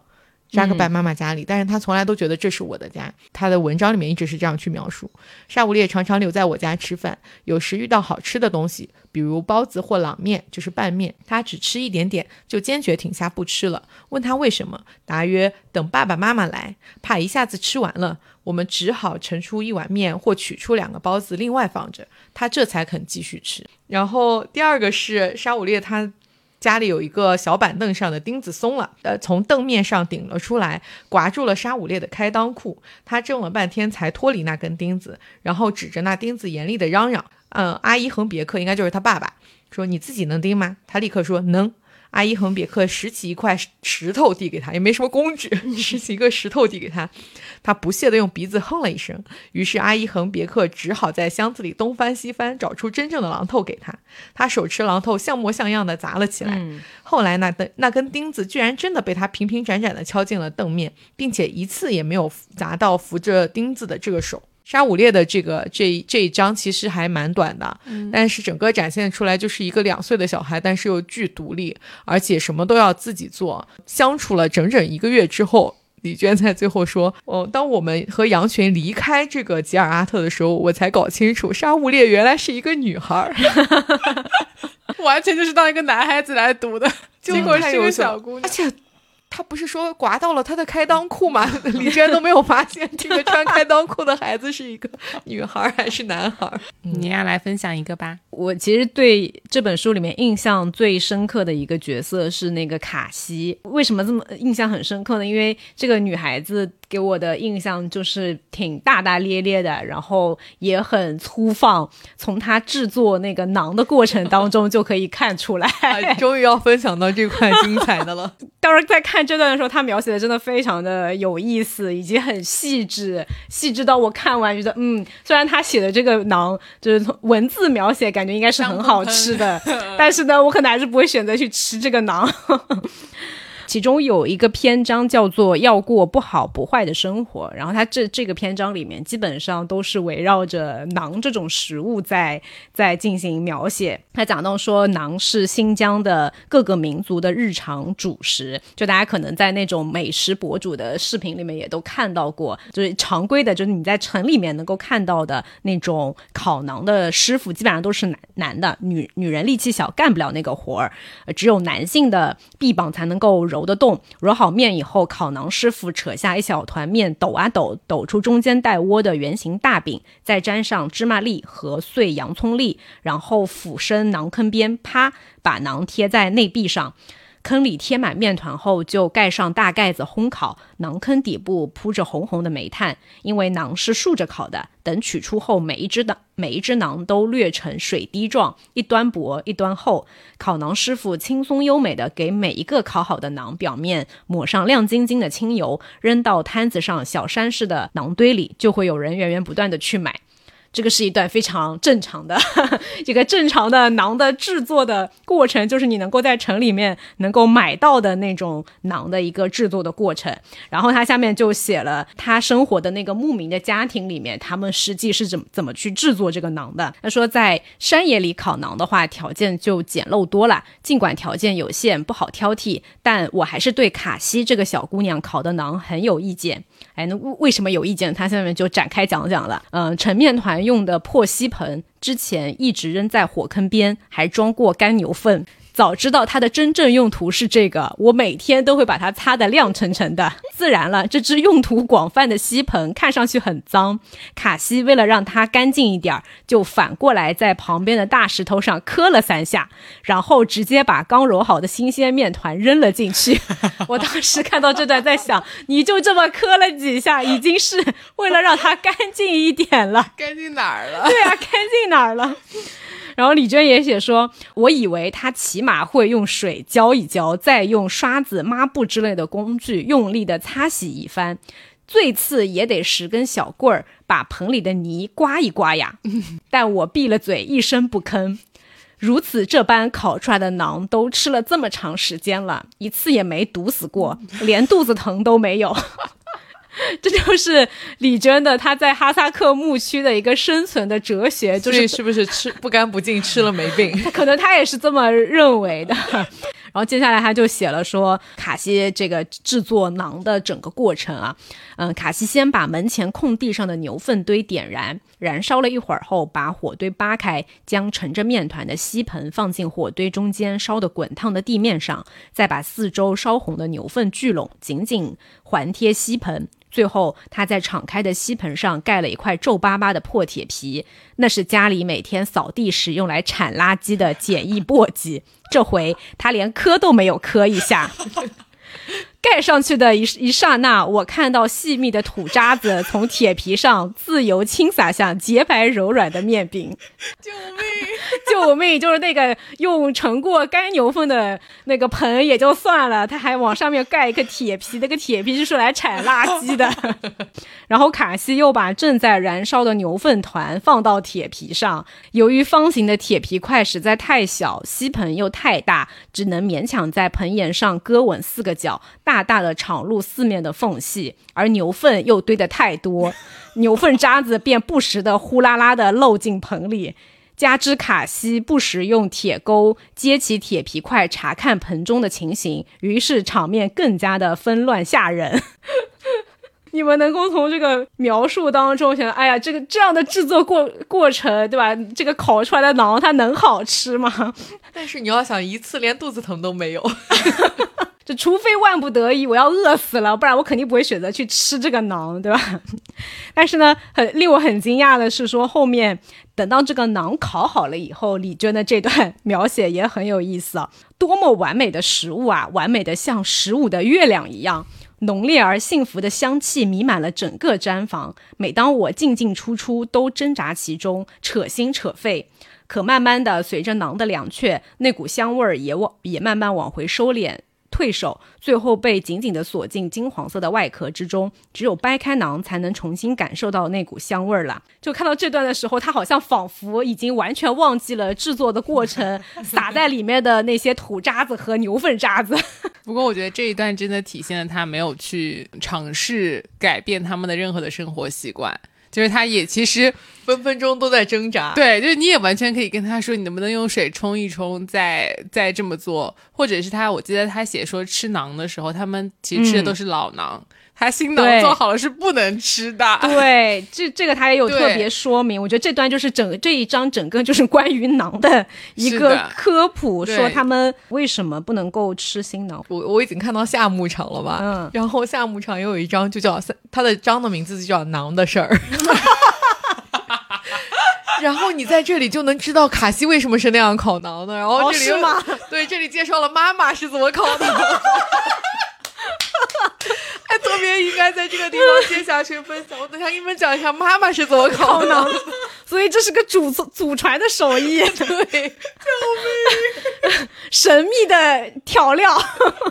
扎克拜妈妈家里，但是他从来都觉得这是我的家。他的文章里面一直是这样去描述。沙武烈常常留在我家吃饭，有时遇到好吃的东西，比如包子或朗面，就是拌面，他只吃一点点，就坚决停下不吃了。问他为什么，答曰：等爸爸妈妈来，怕一下子吃完了，我们只好盛出一碗面或取出两个包子另外放着，他这才肯继续吃。然后第二个是沙武烈他。家里有一个小板凳上的钉子松了，呃，从凳面上顶了出来，刮住了沙五烈的开裆裤。他挣了半天才脱离那根钉子，然后指着那钉子严厉的嚷嚷：“嗯，阿姨恒别克应该就是他爸爸，说你自己能钉吗？”他立刻说能。阿伊恒别克拾起一块石头递给他，也没什么工具，拾起一个石头递给他，他不屑地用鼻子哼了一声。于是阿伊恒别克只好在箱子里东翻西翻，找出真正的榔头给他。他手持榔头，像模像样的砸了起来。后来那灯那根钉子居然真的被他平平展展地敲进了凳面，并且一次也没有砸到扶着钉子的这个手。沙五烈的这个这这一章其实还蛮短的，但是整个展现出来就是一个两岁的小孩，但是又巨独立，而且什么都要自己做。相处了整整一个月之后，李娟在最后说：“哦，当我们和羊群离开这个吉尔阿特的时候，我才搞清楚沙五烈原来是一个女孩，完全就是当一个男孩子来读的，结果是个小姑娘，而且。”他不是说刮到了他的开裆裤吗？李娟都没有发现这个穿开裆裤的孩子是一个 女孩还是男孩。你要来分享一个吧。我其实对这本书里面印象最深刻的一个角色是那个卡西。为什么这么印象很深刻呢？因为这个女孩子。给我的印象就是挺大大咧咧的，然后也很粗放。从他制作那个馕的过程当中就可以看出来。终于要分享到这块精彩的了。当时在看这段的时候，他描写的真的非常的有意思，以及很细致，细致到我看完觉得，嗯，虽然他写的这个馕就是从文字描写感觉应该是很好吃的，但是呢，我可能还是不会选择去吃这个馕。其中有一个篇章叫做“要过不好不坏的生活”，然后它这这个篇章里面基本上都是围绕着馕这种食物在在进行描写。他讲到说，馕是新疆的各个民族的日常主食，就大家可能在那种美食博主的视频里面也都看到过，就是常规的，就是你在城里面能够看到的那种烤馕的师傅，基本上都是男男的，女女人力气小，干不了那个活儿，只有男性的 臂膀才能够揉。揉的动，揉好面以后，烤馕师傅扯下一小团面，抖啊抖，抖出中间带窝的圆形大饼，再沾上芝麻粒和碎洋葱粒，然后俯身馕坑边，啪，把馕贴在内壁上。坑里贴满面团后，就盖上大盖子烘烤。馕坑底部铺着红红的煤炭，因为馕是竖着烤的。等取出后，每一只的每一只馕都略成水滴状，一端薄一端厚。烤馕师傅轻松优美的给每一个烤好的馕表面抹上亮晶晶的清油，扔到摊子上小山似的馕堆里，就会有人源源不断的去买。这个是一段非常正常的，这个正常的馕的制作的过程，就是你能够在城里面能够买到的那种馕的一个制作的过程。然后他下面就写了他生活的那个牧民的家庭里面，他们实际是怎么怎么去制作这个馕的。他说，在山野里烤馕的话，条件就简陋多了。尽管条件有限，不好挑剔，但我还是对卡西这个小姑娘烤的馕很有意见。哎，那为什么有意见？他下面就展开讲讲了。嗯，成面团用的破锡盆，之前一直扔在火坑边，还装过干牛粪。早知道它的真正用途是这个，我每天都会把它擦得亮澄澄的。自然了，这只用途广泛的吸盆看上去很脏。卡西为了让它干净一点，就反过来在旁边的大石头上磕了三下，然后直接把刚揉好的新鲜面团扔了进去。我当时看到这段，在想，你就这么磕了几下，已经是为了让它干净一点了。干净哪儿了？对啊，干净哪儿了？然后李娟也写说，我以为他起码会用水浇一浇，再用刷子、抹布之类的工具用力的擦洗一番，最次也得十根小棍儿把盆里的泥刮一刮呀。但我闭了嘴，一声不吭。如此这般烤出来的馕，都吃了这么长时间了，一次也没毒死过，连肚子疼都没有。这就是李娟的她在哈萨克牧区的一个生存的哲学，就是是不是吃不干不净吃了没病？可能他也是这么认为的。然后接下来他就写了说卡西这个制作馕的整个过程啊，嗯，卡西先把门前空地上的牛粪堆点燃，燃烧了一会儿后，把火堆扒开，将盛着面团的锡盆放进火堆中间烧得滚烫的地面上，再把四周烧红的牛粪聚拢，紧紧环贴锡盆。最后，他在敞开的吸盆上盖了一块皱巴巴的破铁皮，那是家里每天扫地时用来铲垃圾的简易簸箕。这回他连磕都没有磕一下。盖上去的一一刹那，我看到细密的土渣子从铁皮上自由倾洒向洁白柔软的面饼。救命！救命！就是那个用盛过干牛粪的那个盆也就算了，他还往上面盖一个铁皮，那个铁皮就是来铲垃圾的。然后卡西又把正在燃烧的牛粪团放到铁皮上，由于方形的铁皮块实在太小，吸盆又太大，只能勉强在盆沿上搁稳四个角，大大大的敞露四面的缝隙。而牛粪又堆得太多，牛粪渣子便不时的呼啦啦的漏进盆里。加之卡西不时用铁钩接起铁皮块查看盆中的情形，于是场面更加的纷乱吓人。你们能够从这个描述当中想，哎呀，这个这样的制作过过程，对吧？这个烤出来的馕它能好吃吗？但是你要想一次连肚子疼都没有，就除非万不得已我要饿死了，不然我肯定不会选择去吃这个馕，对吧？但是呢，很令我很惊讶的是，说后面等到这个馕烤好了以后，李娟的这段 描写也很有意思啊！多么完美的食物啊，完美的像十五的月亮一样。浓烈而幸福的香气弥漫了整个毡房。每当我进进出出，都挣扎其中，扯心扯肺。可慢慢的，随着馕的凉却，那股香味儿也往也慢慢往回收敛。退守，最后被紧紧地锁进金黄色的外壳之中。只有掰开囊，才能重新感受到那股香味儿了。就看到这段的时候，他好像仿佛已经完全忘记了制作的过程，撒在里面的那些土渣子和牛粪渣子。不过，我觉得这一段真的体现了他没有去尝试改变他们的任何的生活习惯。就是他也其实分分钟都在挣扎，对，就是你也完全可以跟他说，你能不能用水冲一冲，再再这么做，或者是他，我记得他写说吃馕的时候，他们其实吃的都是老馕。他新囊做好了是不能吃的。对，这这个他也有特别说明。我觉得这段就是整这一章整个就是关于囊的一个科普，说他们为什么不能够吃新囊。我我已经看到夏牧场了吧？嗯。然后夏牧场也有一章就叫他的章的名字就叫囊的事儿。然后你在这里就能知道卡西为什么是那样烤馕的。然后这里对这里介绍了妈妈是怎么烤的。还 特别应该在这个地方接下去分享。我等下给你们讲一下妈妈是怎么烤馕，所以这是个祖祖传的手艺。对，救命！神秘的调料。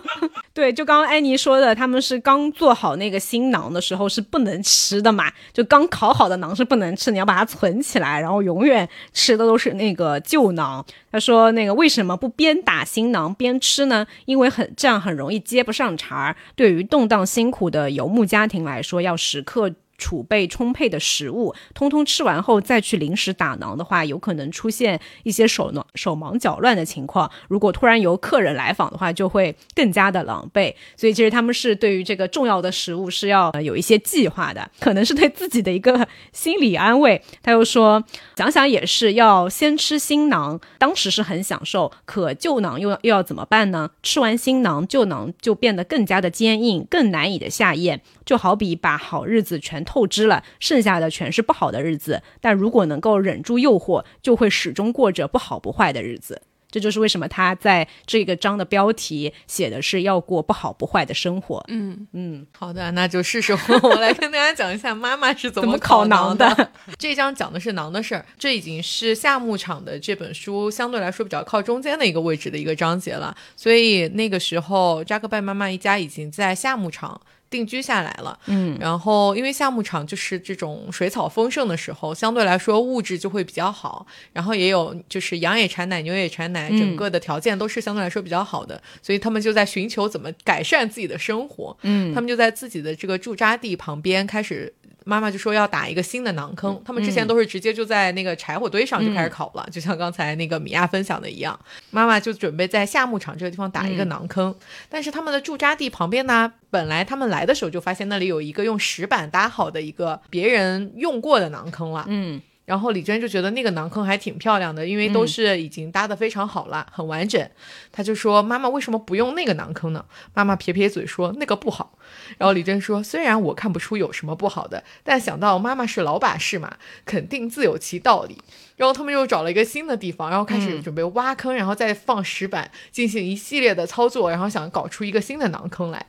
对，就刚刚安妮说的，他们是刚做好那个新馕的时候是不能吃的嘛？就刚烤好的馕是不能吃，你要把它存起来，然后永远吃的都是那个旧馕。他说那个为什么不边打新馕边吃呢？因为很这样很容易接不上茬儿。对于动当辛苦的游牧家庭来说，要时刻。储备充沛的食物，通通吃完后再去临时打囊的话，有可能出现一些手忙手忙脚乱的情况。如果突然有客人来访的话，就会更加的狼狈。所以其实他们是对于这个重要的食物是要有一些计划的，可能是对自己的一个心理安慰。他又说，想想也是要先吃新囊，当时是很享受，可旧囊又又要怎么办呢？吃完新囊，旧囊就变得更加的坚硬，更难以的下咽。就好比把好日子全透支了，剩下的全是不好的日子。但如果能够忍住诱惑，就会始终过着不好不坏的日子。这就是为什么他在这个章的标题写的是要过不好不坏的生活。嗯嗯，好的，那就试试我来跟大家讲一下妈妈是怎么烤馕的。这章讲的是馕的事儿，这已经是夏牧场的这本书相对来说比较靠中间的一个位置的一个章节了。所以那个时候，扎克拜妈妈一家已经在夏牧场。定居下来了，嗯，然后因为夏牧场就是这种水草丰盛的时候，相对来说物质就会比较好，然后也有就是羊也产奶，牛也产奶，整个的条件都是相对来说比较好的，所以他们就在寻求怎么改善自己的生活，嗯，他们就在自己的这个驻扎地旁边开始。妈妈就说要打一个新的馕坑，他们之前都是直接就在那个柴火堆上就开始烤了，就像刚才那个米娅分享的一样。妈妈就准备在夏牧场这个地方打一个馕坑，但是他们的驻扎地旁边呢，本来他们来的时候就发现那里有一个用石板搭好的一个别人用过的馕坑了，嗯。然后李娟就觉得那个馕坑还挺漂亮的，因为都是已经搭得非常好了，很完整。她就说：“妈妈为什么不用那个馕坑呢？”妈妈撇撇嘴说：“那个不好。”然后李娟说：“虽然我看不出有什么不好的，但想到妈妈是老把式嘛，肯定自有其道理。”然后他们又找了一个新的地方，然后开始准备挖坑，然后再放石板，进行一系列的操作，然后想搞出一个新的囊坑来。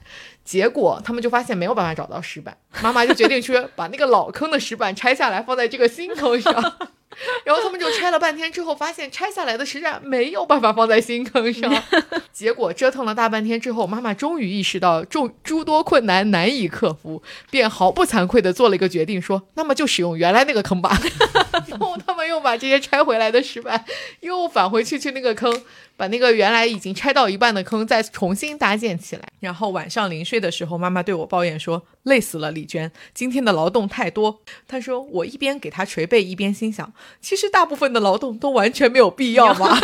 结果他们就发现没有办法找到石板，妈妈就决定去把那个老坑的石板拆下来放在这个新坑上。然后他们就拆了半天，之后发现拆下来的实在没有办法放在新坑上。结果折腾了大半天之后，妈妈终于意识到众诸多困难难以克服，便毫不惭愧地做了一个决定，说：“那么就使用原来那个坑吧。”然后他们又把这些拆回来的石板又返回去去那个坑。把那个原来已经拆到一半的坑再重新搭建起来，然后晚上临睡的时候，妈妈对我抱怨说：“累死了，李娟，今天的劳动太多。”她说：“我一边给她捶背，一边心想，其实大部分的劳动都完全没有必要嘛。”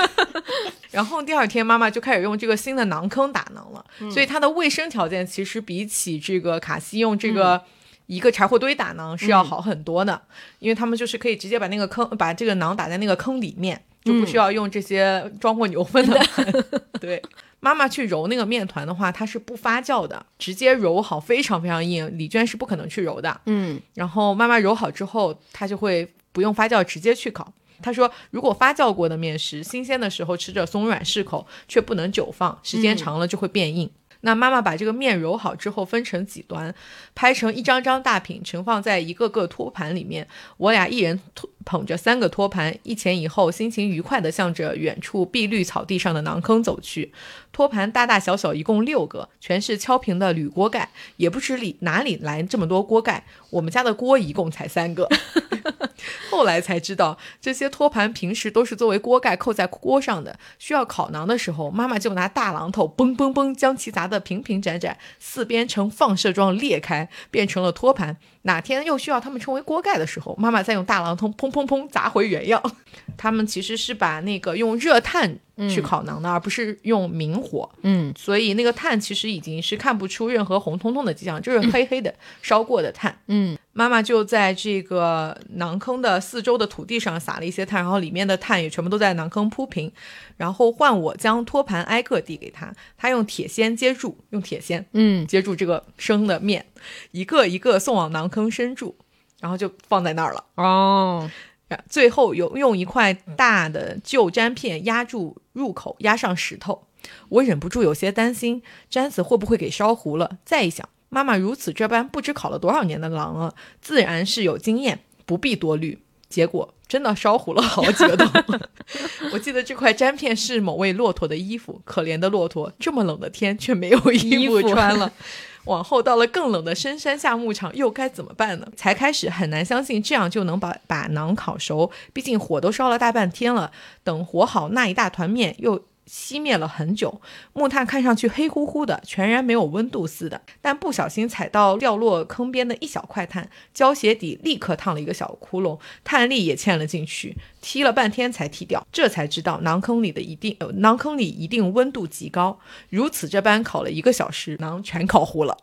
然后第二天，妈妈就开始用这个新的囊坑打囊了，所以它的卫生条件其实比起这个卡西用这个一个柴火堆打囊是要好很多的，因为他们就是可以直接把那个坑把这个囊打在那个坑里面。就不需要用这些装过牛粪的。对，妈妈去揉那个面团的话，它是不发酵的，直接揉好，非常非常硬。李娟是不可能去揉的。嗯，然后妈妈揉好之后，她就会不用发酵，直接去烤。他说，如果发酵过的面食，新鲜的时候吃着松软适口，却不能久放，时间长了就会变硬。那妈妈把这个面揉好之后，分成几端，拍成一张张大饼，盛放在一个个托盘里面。我俩一人捧着三个托盘，一前一后，心情愉快地向着远处碧绿草地上的馕坑走去。托盘大大小小一共六个，全是敲平的铝锅盖，也不知里哪里来这么多锅盖。我们家的锅一共才三个。后来才知道，这些托盘平时都是作为锅盖扣在锅上的。需要烤馕的时候，妈妈就拿大榔头嘣嘣嘣将其砸得平平展展，四边呈放射状裂开，变成了托盘。哪天又需要他们成为锅盖的时候，妈妈再用大榔头砰砰砰砸回原样。他们其实是把那个用热炭去烤馕的，而不是用明火。嗯，所以那个炭其实已经是看不出任何红彤彤的迹象，就是黑黑的烧过的炭。嗯，妈妈就在这个馕坑的四周的土地上撒了一些炭，然后里面的炭也全部都在馕坑铺平，然后换我将托盘挨个递给他，他用铁锨接住，用铁锨嗯接住这个生的面，一个一个送往馕坑深处，然后就放在那儿了。哦，最后有用一块大的旧毡片压住入口，压上石头。我忍不住有些担心，毡子会不会给烧糊了？再一想，妈妈如此这般，不知烤了多少年的狼啊，自然是有经验，不必多虑。结果真的烧糊了好几个洞。我记得这块粘片是某位骆驼的衣服，可怜的骆驼，这么冷的天却没有衣服穿了。往后到了更冷的深山下牧场，又该怎么办呢？才开始很难相信这样就能把把馕烤熟，毕竟火都烧了大半天了。等火好，那一大团面又熄灭了很久，木炭看上去黑乎乎的，全然没有温度似的。但不小心踩到掉落坑边的一小块炭，胶鞋底立刻烫了一个小窟窿，炭粒也嵌了进去，踢了半天才踢掉。这才知道馕坑里的一定，呃馕坑里一定温度极高。如此这般烤了一个小时，馕全烤糊了，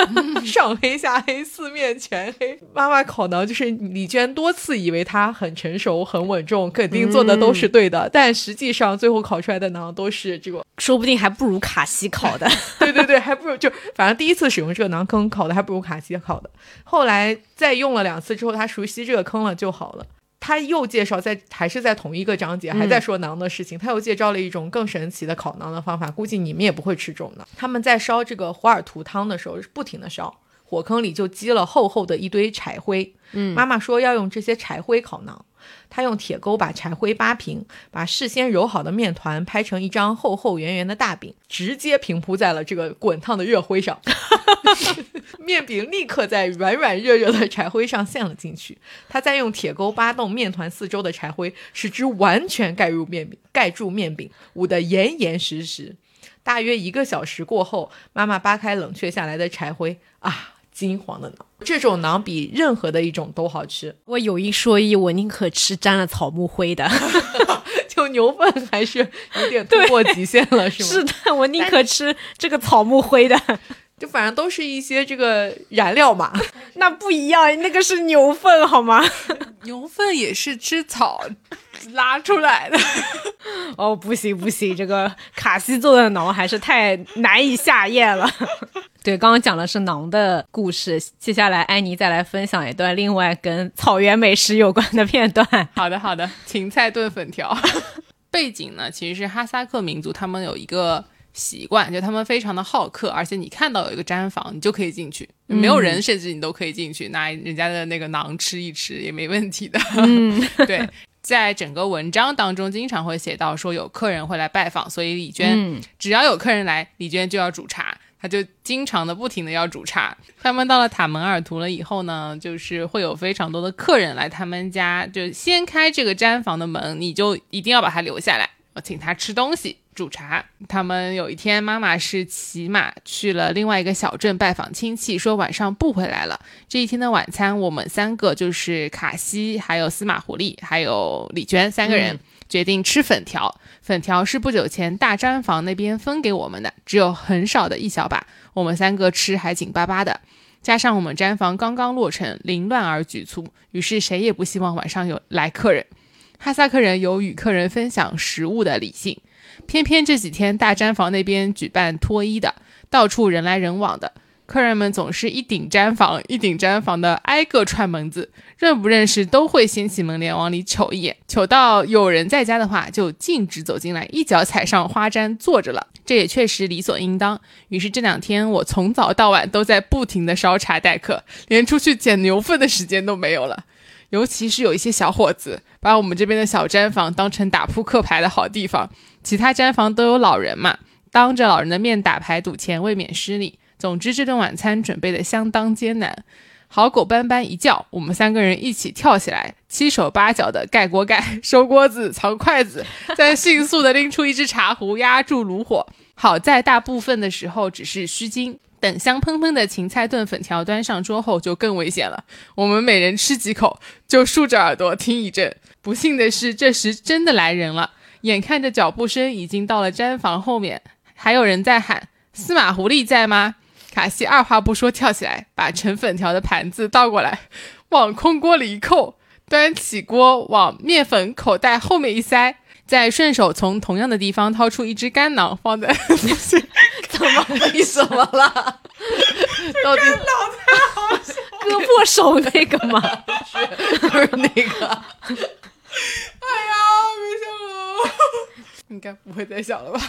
上黑下黑，四面全黑。妈妈烤馕就是李娟多次以为她很成熟、很稳重，肯定做的都是对的，但实际上最后烤出来的馕都是这个，说不定还不如卡西烤的。对对对，还不如就反正第一次使用这个馕坑烤的还不如卡西烤的。后来再用了两次之后，他熟悉这个坑了就好了。他又介绍在还是在同一个章节，还在说馕的事情。他又介绍了一种更神奇的烤馕的方法，估计你们也不会吃这种馕。他们在烧这个胡尔图汤的时候，是不停的烧，火坑里就积了厚厚的一堆柴灰。嗯妈妈说要用这些柴灰烤馕。她用铁钩把柴灰扒平，把事先揉好的面团拍成一张厚厚圆圆的大饼，直接平铺在了这个滚烫的热灰上。面饼立刻在软软热热的柴灰上陷了进去。她再用铁钩扒动面团四周的柴灰，使之完全盖入面饼，盖住面饼，捂得严严实实。大约一个小时过后，妈妈扒开冷却下来的柴灰，啊，金黄的馕，这种馕比任何的一种都好吃。我有一说一，我宁可吃沾了草木灰的。就牛粪还是有点突破极限了，是吗？是的，我宁可吃这个草木灰的。就反正都是一些这个燃料嘛，那不一样，那个是牛粪好吗？牛粪也是吃草拉出来的。哦，不行不行，这个卡西做的馕还是太难以下咽了。对，刚刚讲的是馕的故事，接下来安妮再来分享一段另外跟草原美食有关的片段。好的好的，芹菜炖粉条。背景呢，其实是哈萨克民族，他们有一个习惯，就他们非常的好客，而且你看到有一个毡房，你就可以进去，没有人，甚至你都可以进去拿人家的那个馕吃一吃也没问题的。嗯，对，在整个文章当中，经常会写到说有客人会来拜访，所以李娟只要有客人来，李娟就要煮茶。她就经常的不停的要煮茶。他们到了塔门尔图了以后呢，就是会有非常多的客人来他们家，就先开这个毡房的门，你就一定要把他留下来，我请他吃东西、煮茶。他们有一天，妈妈是骑马去了另外一个小镇拜访亲戚，说晚上不回来了。这一天的晚餐，我们三个就是卡西、还有司马狐狸、还有李娟三个人。决定吃粉条，粉条是不久前大毡房那边分给我们的，只有很少的一小把，我们三个吃还紧巴巴的。加上我们毡房刚刚落成，凌乱而局促，于是谁也不希望晚上有来客人。哈萨克人有与客人分享食物的理性，偏偏这几天大毡房那边举办脱衣的，到处人来人往的。客人们总是一顶毡房一顶毡房的挨个串门子，认不认识都会掀起门帘往里瞅一眼，瞅到有人在家的话，就径直走进来，一脚踩上花毡坐着了。这也确实理所应当。于是这两天我从早到晚都在不停的烧茶待客，连出去捡牛粪的时间都没有了。尤其是有一些小伙子，把我们这边的小毡房当成打扑克牌的好地方。其他毡房都有老人嘛，当着老人的面打牌赌钱，未免失礼。总之，这顿晚餐准备的相当艰难。好狗斑斑一叫，我们三个人一起跳起来，七手八脚的盖锅盖、收锅子、藏筷子，再迅速的拎出一只茶壶压住炉火。好在大部分的时候只是虚惊。等香喷喷的芹菜炖粉条端上桌后，就更危险了。我们每人吃几口，就竖着耳朵听一阵。不幸的是，这时真的来人了。眼看着脚步声已经到了毡房后面，还有人在喊：“司马狐狸在吗？”卡西二话不说跳起来，把盛粉条的盘子倒过来，往空锅里一扣，端起锅往面粉口袋后面一塞，再顺手从同样的地方掏出一只干囊放在。怎么？你怎么了？到底脑袋好小，割破手那个吗？不是那个。哎呀，没笑了。应该不会再小了吧？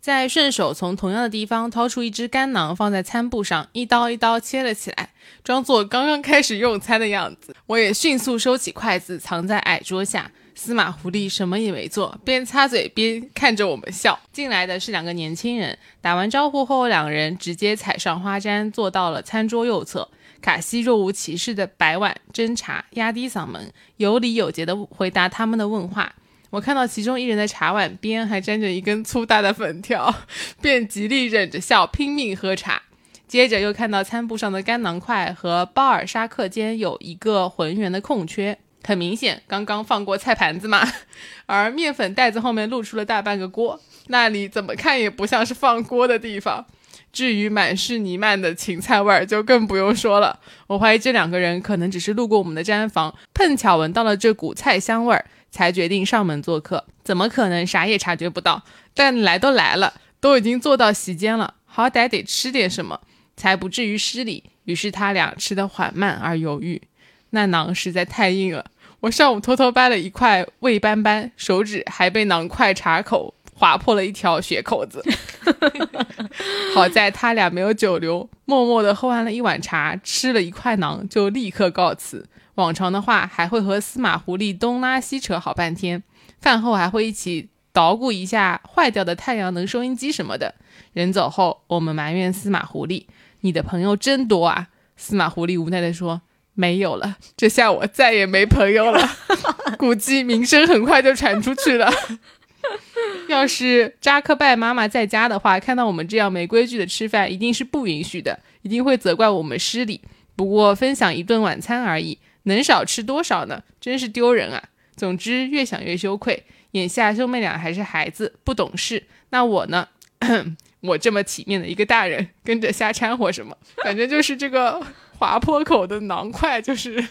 再顺手从同样的地方掏出一只干囊，放在餐布上，一刀一刀切了起来，装作刚刚开始用餐的样子。我也迅速收起筷子，藏在矮桌下。司马狐狸什么也没做，边擦嘴边看着我们笑。进来的是两个年轻人，打完招呼后，两人直接踩上花毡，坐到了餐桌右侧。卡西若无其事的摆碗斟茶，压低嗓门，有礼有节的回答他们的问话。我看到其中一人的茶碗边还沾着一根粗大的粉条，便极力忍着笑，拼命喝茶。接着又看到餐布上的干囊块和包尔沙克间有一个浑圆的空缺，很明显刚刚放过菜盘子嘛。而面粉袋子后面露出了大半个锅，那里怎么看也不像是放锅的地方。至于满是弥漫的芹菜味儿，就更不用说了。我怀疑这两个人可能只是路过我们的毡房，碰巧闻到了这股菜香味儿。才决定上门做客，怎么可能啥也察觉不到？但来都来了，都已经坐到席间了，好歹得吃点什么，才不至于失礼。于是他俩吃得缓慢而犹豫，那馕实在太硬了。我上午偷偷掰了一块，胃斑斑，手指还被囊块插口划破了一条血口子。好在他俩没有久留，默默地喝完了一碗茶，吃了一块囊，就立刻告辞。往常的话，还会和司马狐狸东拉西扯好半天，饭后还会一起捣鼓一下坏掉的太阳能收音机什么的。人走后，我们埋怨司马狐狸：“你的朋友真多啊！”司马狐狸无奈地说：“没有了，这下我再也没朋友了，估计名声很快就传出去了。要是扎克拜妈妈在家的话，看到我们这样没规矩的吃饭，一定是不允许的，一定会责怪我们失礼。不过分享一顿晚餐而已。”能少吃多少呢？真是丢人啊！总之越想越羞愧。眼下兄妹俩还是孩子，不懂事。那我呢？我这么体面的一个大人，跟着瞎掺和什么？反正就是这个滑坡口的囊块，就是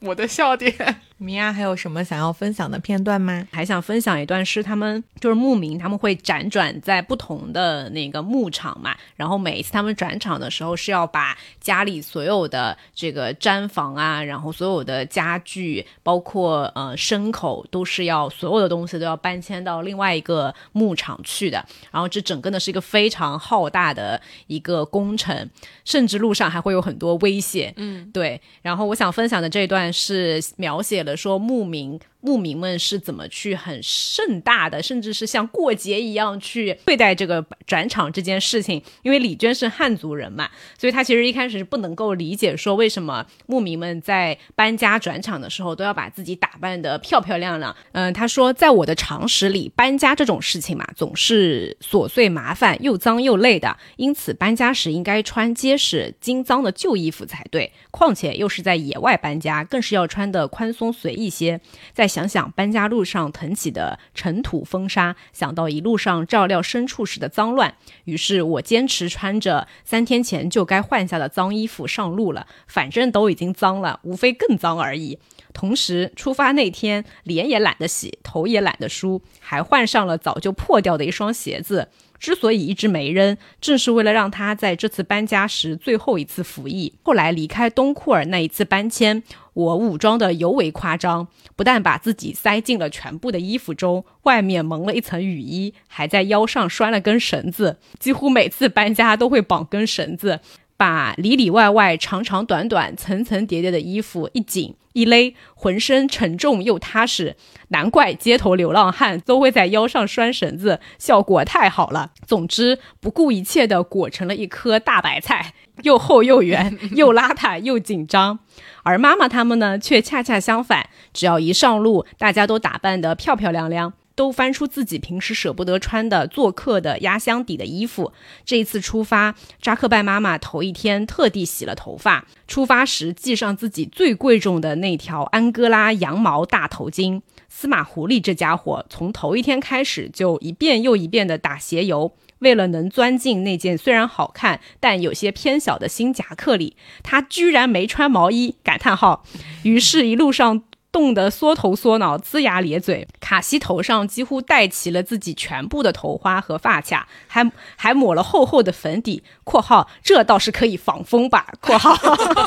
我的笑点。米娅还有什么想要分享的片段吗？还想分享一段是他们就是牧民，他们会辗转在不同的那个牧场嘛，然后每一次他们转场的时候是要把家里所有的这个毡房啊，然后所有的家具，包括呃牲口，都是要所有的东西都要搬迁到另外一个牧场去的。然后这整个呢是一个非常浩大的一个工程，甚至路上还会有很多危险。嗯，对。然后我想分享的这一段是描写的说牧民。牧民们是怎么去很盛大的，甚至是像过节一样去对待这个转场这件事情？因为李娟是汉族人嘛，所以她其实一开始是不能够理解说为什么牧民们在搬家转场的时候都要把自己打扮的漂漂亮亮。嗯，她说，在我的常识里，搬家这种事情嘛，总是琐碎麻烦又脏又累的，因此搬家时应该穿结实经脏的旧衣服才对。况且又是在野外搬家，更是要穿的宽松随意些。在想想搬家路上腾起的尘土风沙，想到一路上照料牲畜时的脏乱，于是我坚持穿着三天前就该换下的脏衣服上路了。反正都已经脏了，无非更脏而已。同时，出发那天脸也懒得洗，头也懒得梳，还换上了早就破掉的一双鞋子。之所以一直没扔，正是为了让他在这次搬家时最后一次服役。后来离开东库尔那一次搬迁，我武装的尤为夸张，不但把自己塞进了全部的衣服中，外面蒙了一层雨衣，还在腰上拴了根绳子。几乎每次搬家都会绑根绳子。把里里外外、长长短短、层层叠叠的衣服一紧一勒，浑身沉重又踏实。难怪街头流浪汉都会在腰上拴绳子，效果太好了。总之，不顾一切地裹成了一颗大白菜，又厚又圆，又邋遢又紧张。而妈妈他们呢，却恰恰相反，只要一上路，大家都打扮得漂漂亮亮。都翻出自己平时舍不得穿的做客的压箱底的衣服。这一次出发，扎克拜妈妈头一天特地洗了头发，出发时系上自己最贵重的那条安哥拉羊毛大头巾。司马狐狸这家伙从头一天开始就一遍又一遍地打鞋油，为了能钻进那件虽然好看但有些偏小的新夹克里，他居然没穿毛衣！感叹号。于是，一路上。冻得缩头缩脑、龇牙咧嘴，卡西头上几乎戴齐了自己全部的头花和发卡，还还抹了厚厚的粉底（括号这倒是可以防风吧）（括号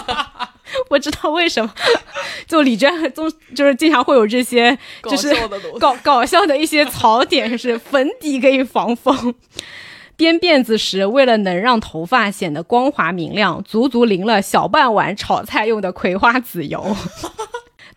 我知道为什么，就李娟总就是经常会有这些就是搞搞笑的一些槽点，是粉底可以防风。编辫子时，为了能让头发显得光滑明亮，足足淋了小半碗炒菜用的葵花籽油。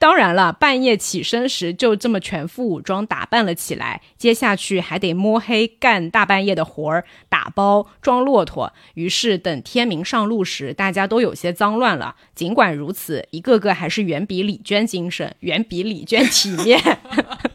当然了，半夜起身时就这么全副武装打扮了起来，接下去还得摸黑干大半夜的活儿，打包装骆驼。于是等天明上路时，大家都有些脏乱了。尽管如此，一个个还是远比李娟精神，远比李娟体面。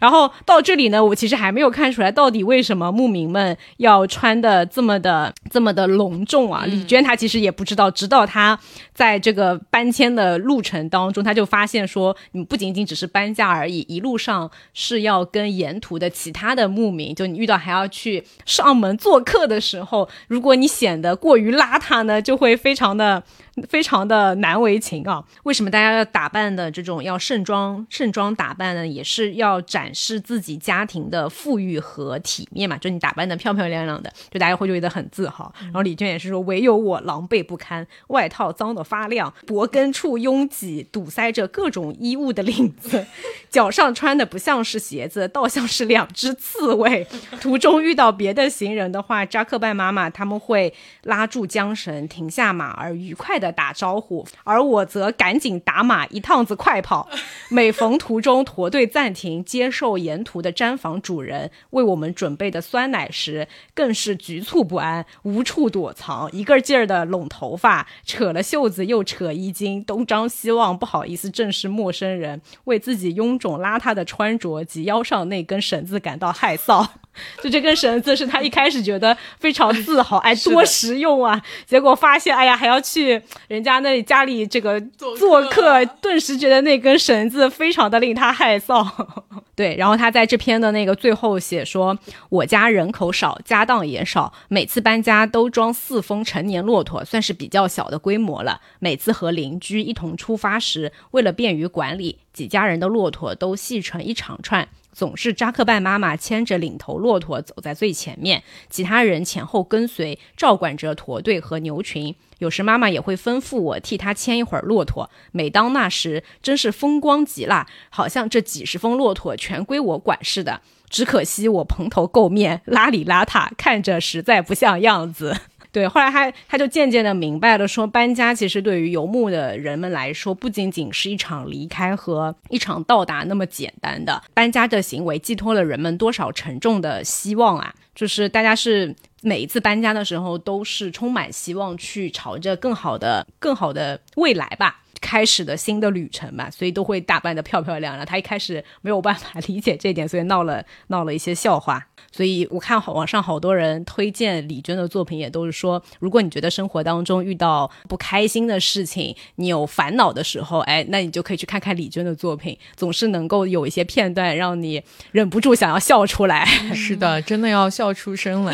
然后到这里呢，我其实还没有看出来到底为什么牧民们要穿的这么的这么的隆重啊。李娟她其实也不知道，直到她在这个搬迁的路程当中，她就发现说，你不仅仅只是搬家而已，一路上是要跟沿途的其他的牧民，就你遇到还要去上门做客的时候，如果你显得过于邋遢呢，就会非常的。非常的难为情啊！为什么大家要打扮的这种要盛装盛装打扮呢？也是要展示自己家庭的富裕和体面嘛。就你打扮的漂漂亮亮的，就大家会觉得很自豪。然后李娟也是说，唯有我狼狈不堪，外套脏得发亮，脖根处拥挤堵塞着各种衣物的领子，脚上穿的不像是鞋子，倒像是两只刺猬。途中遇到别的行人的话，扎克拜妈妈他们会拉住缰绳，停下马儿，愉快的。打招呼，而我则赶紧打马一趟子快跑。每逢途中驼队暂停接受沿途的毡房主人为我们准备的酸奶时，更是局促不安，无处躲藏，一个劲儿的拢头发，扯了袖子又扯衣襟，东张西望，不好意思正视陌生人，为自己臃肿邋遢的穿着及腰上那根绳子感到害臊。就这根绳子是他一开始觉得非常自豪，哎，多实用啊！结果发现，哎呀，还要去人家那里家里这个做客，顿时觉得那根绳子非常的令他害臊。对，然后他在这篇的那个最后写说：“我家人口少，家当也少，每次搬家都装四峰成年骆驼，算是比较小的规模了。每次和邻居一同出发时，为了便于管理，几家人的骆驼都系成一长串。”总是扎克拜妈妈牵着领头骆驼走在最前面，其他人前后跟随，照管着驼队和牛群。有时妈妈也会吩咐我替她牵一会儿骆驼。每当那时，真是风光极了，好像这几十峰骆驼全归我管似的。只可惜我蓬头垢面，邋里邋遢，看着实在不像样子。对，后来他他就渐渐的明白了，说搬家其实对于游牧的人们来说，不仅仅是一场离开和一场到达那么简单的。搬家的行为寄托了人们多少沉重的希望啊！就是大家是每一次搬家的时候，都是充满希望去朝着更好的、更好的未来吧。开始的新的旅程吧，所以都会打扮的漂漂亮亮。他一开始没有办法理解这点，所以闹了闹了一些笑话。所以我看好网上好多人推荐李娟的作品，也都是说，如果你觉得生活当中遇到不开心的事情，你有烦恼的时候，哎，那你就可以去看看李娟的作品，总是能够有一些片段让你忍不住想要笑出来。是的，真的要笑出声来。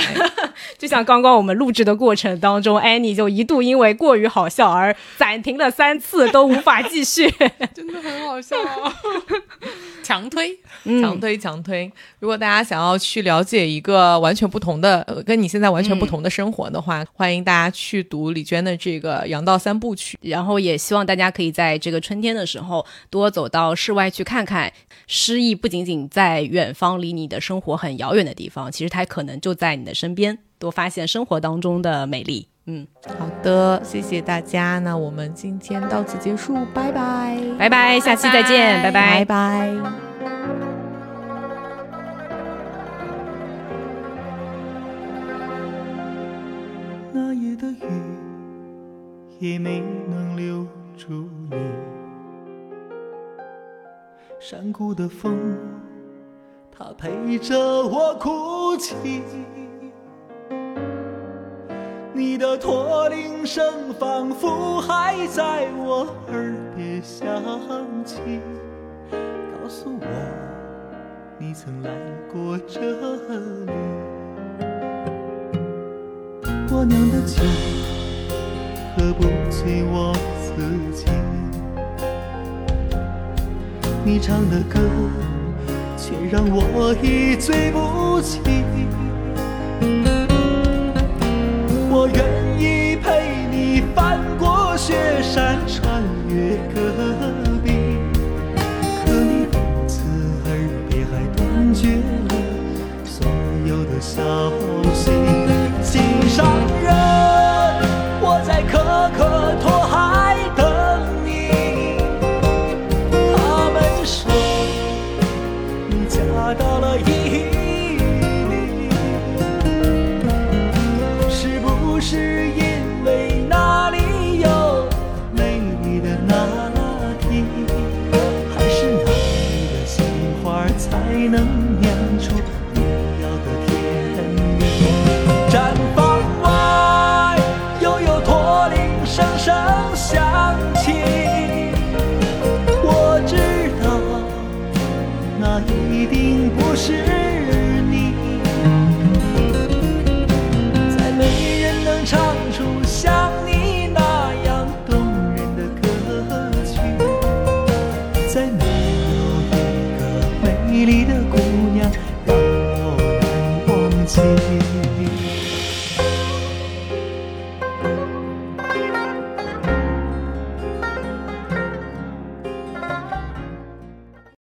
就像刚刚我们录制的过程当中，安妮就一度因为过于好笑而暂停了三次，都无法继续。真的很好笑，强推，强推，强推。如果大家想要去了解一个完全不同的，跟你现在完全不同的生活的话，欢迎大家去读李娟的这个《阳道三部曲》。然后也希望大家可以在这个春天的时候多走到室外去看看，诗意不仅仅在远方，离你的生活很遥远的地方，其实它可能就在你的身边。多发现生活当中的美丽。嗯，好的，谢谢大家。那我们今天到此结束，拜拜，拜拜，下期再见，拜拜，拜拜。那夜的雨也没能留住你，山谷的风，它陪着我哭泣。你的驼铃声仿佛还在我耳边响起，告诉我你曾来过这里。我酿的酒喝不醉我自己，你唱的歌却让我一醉不起。我愿意陪你翻过雪山，穿越戈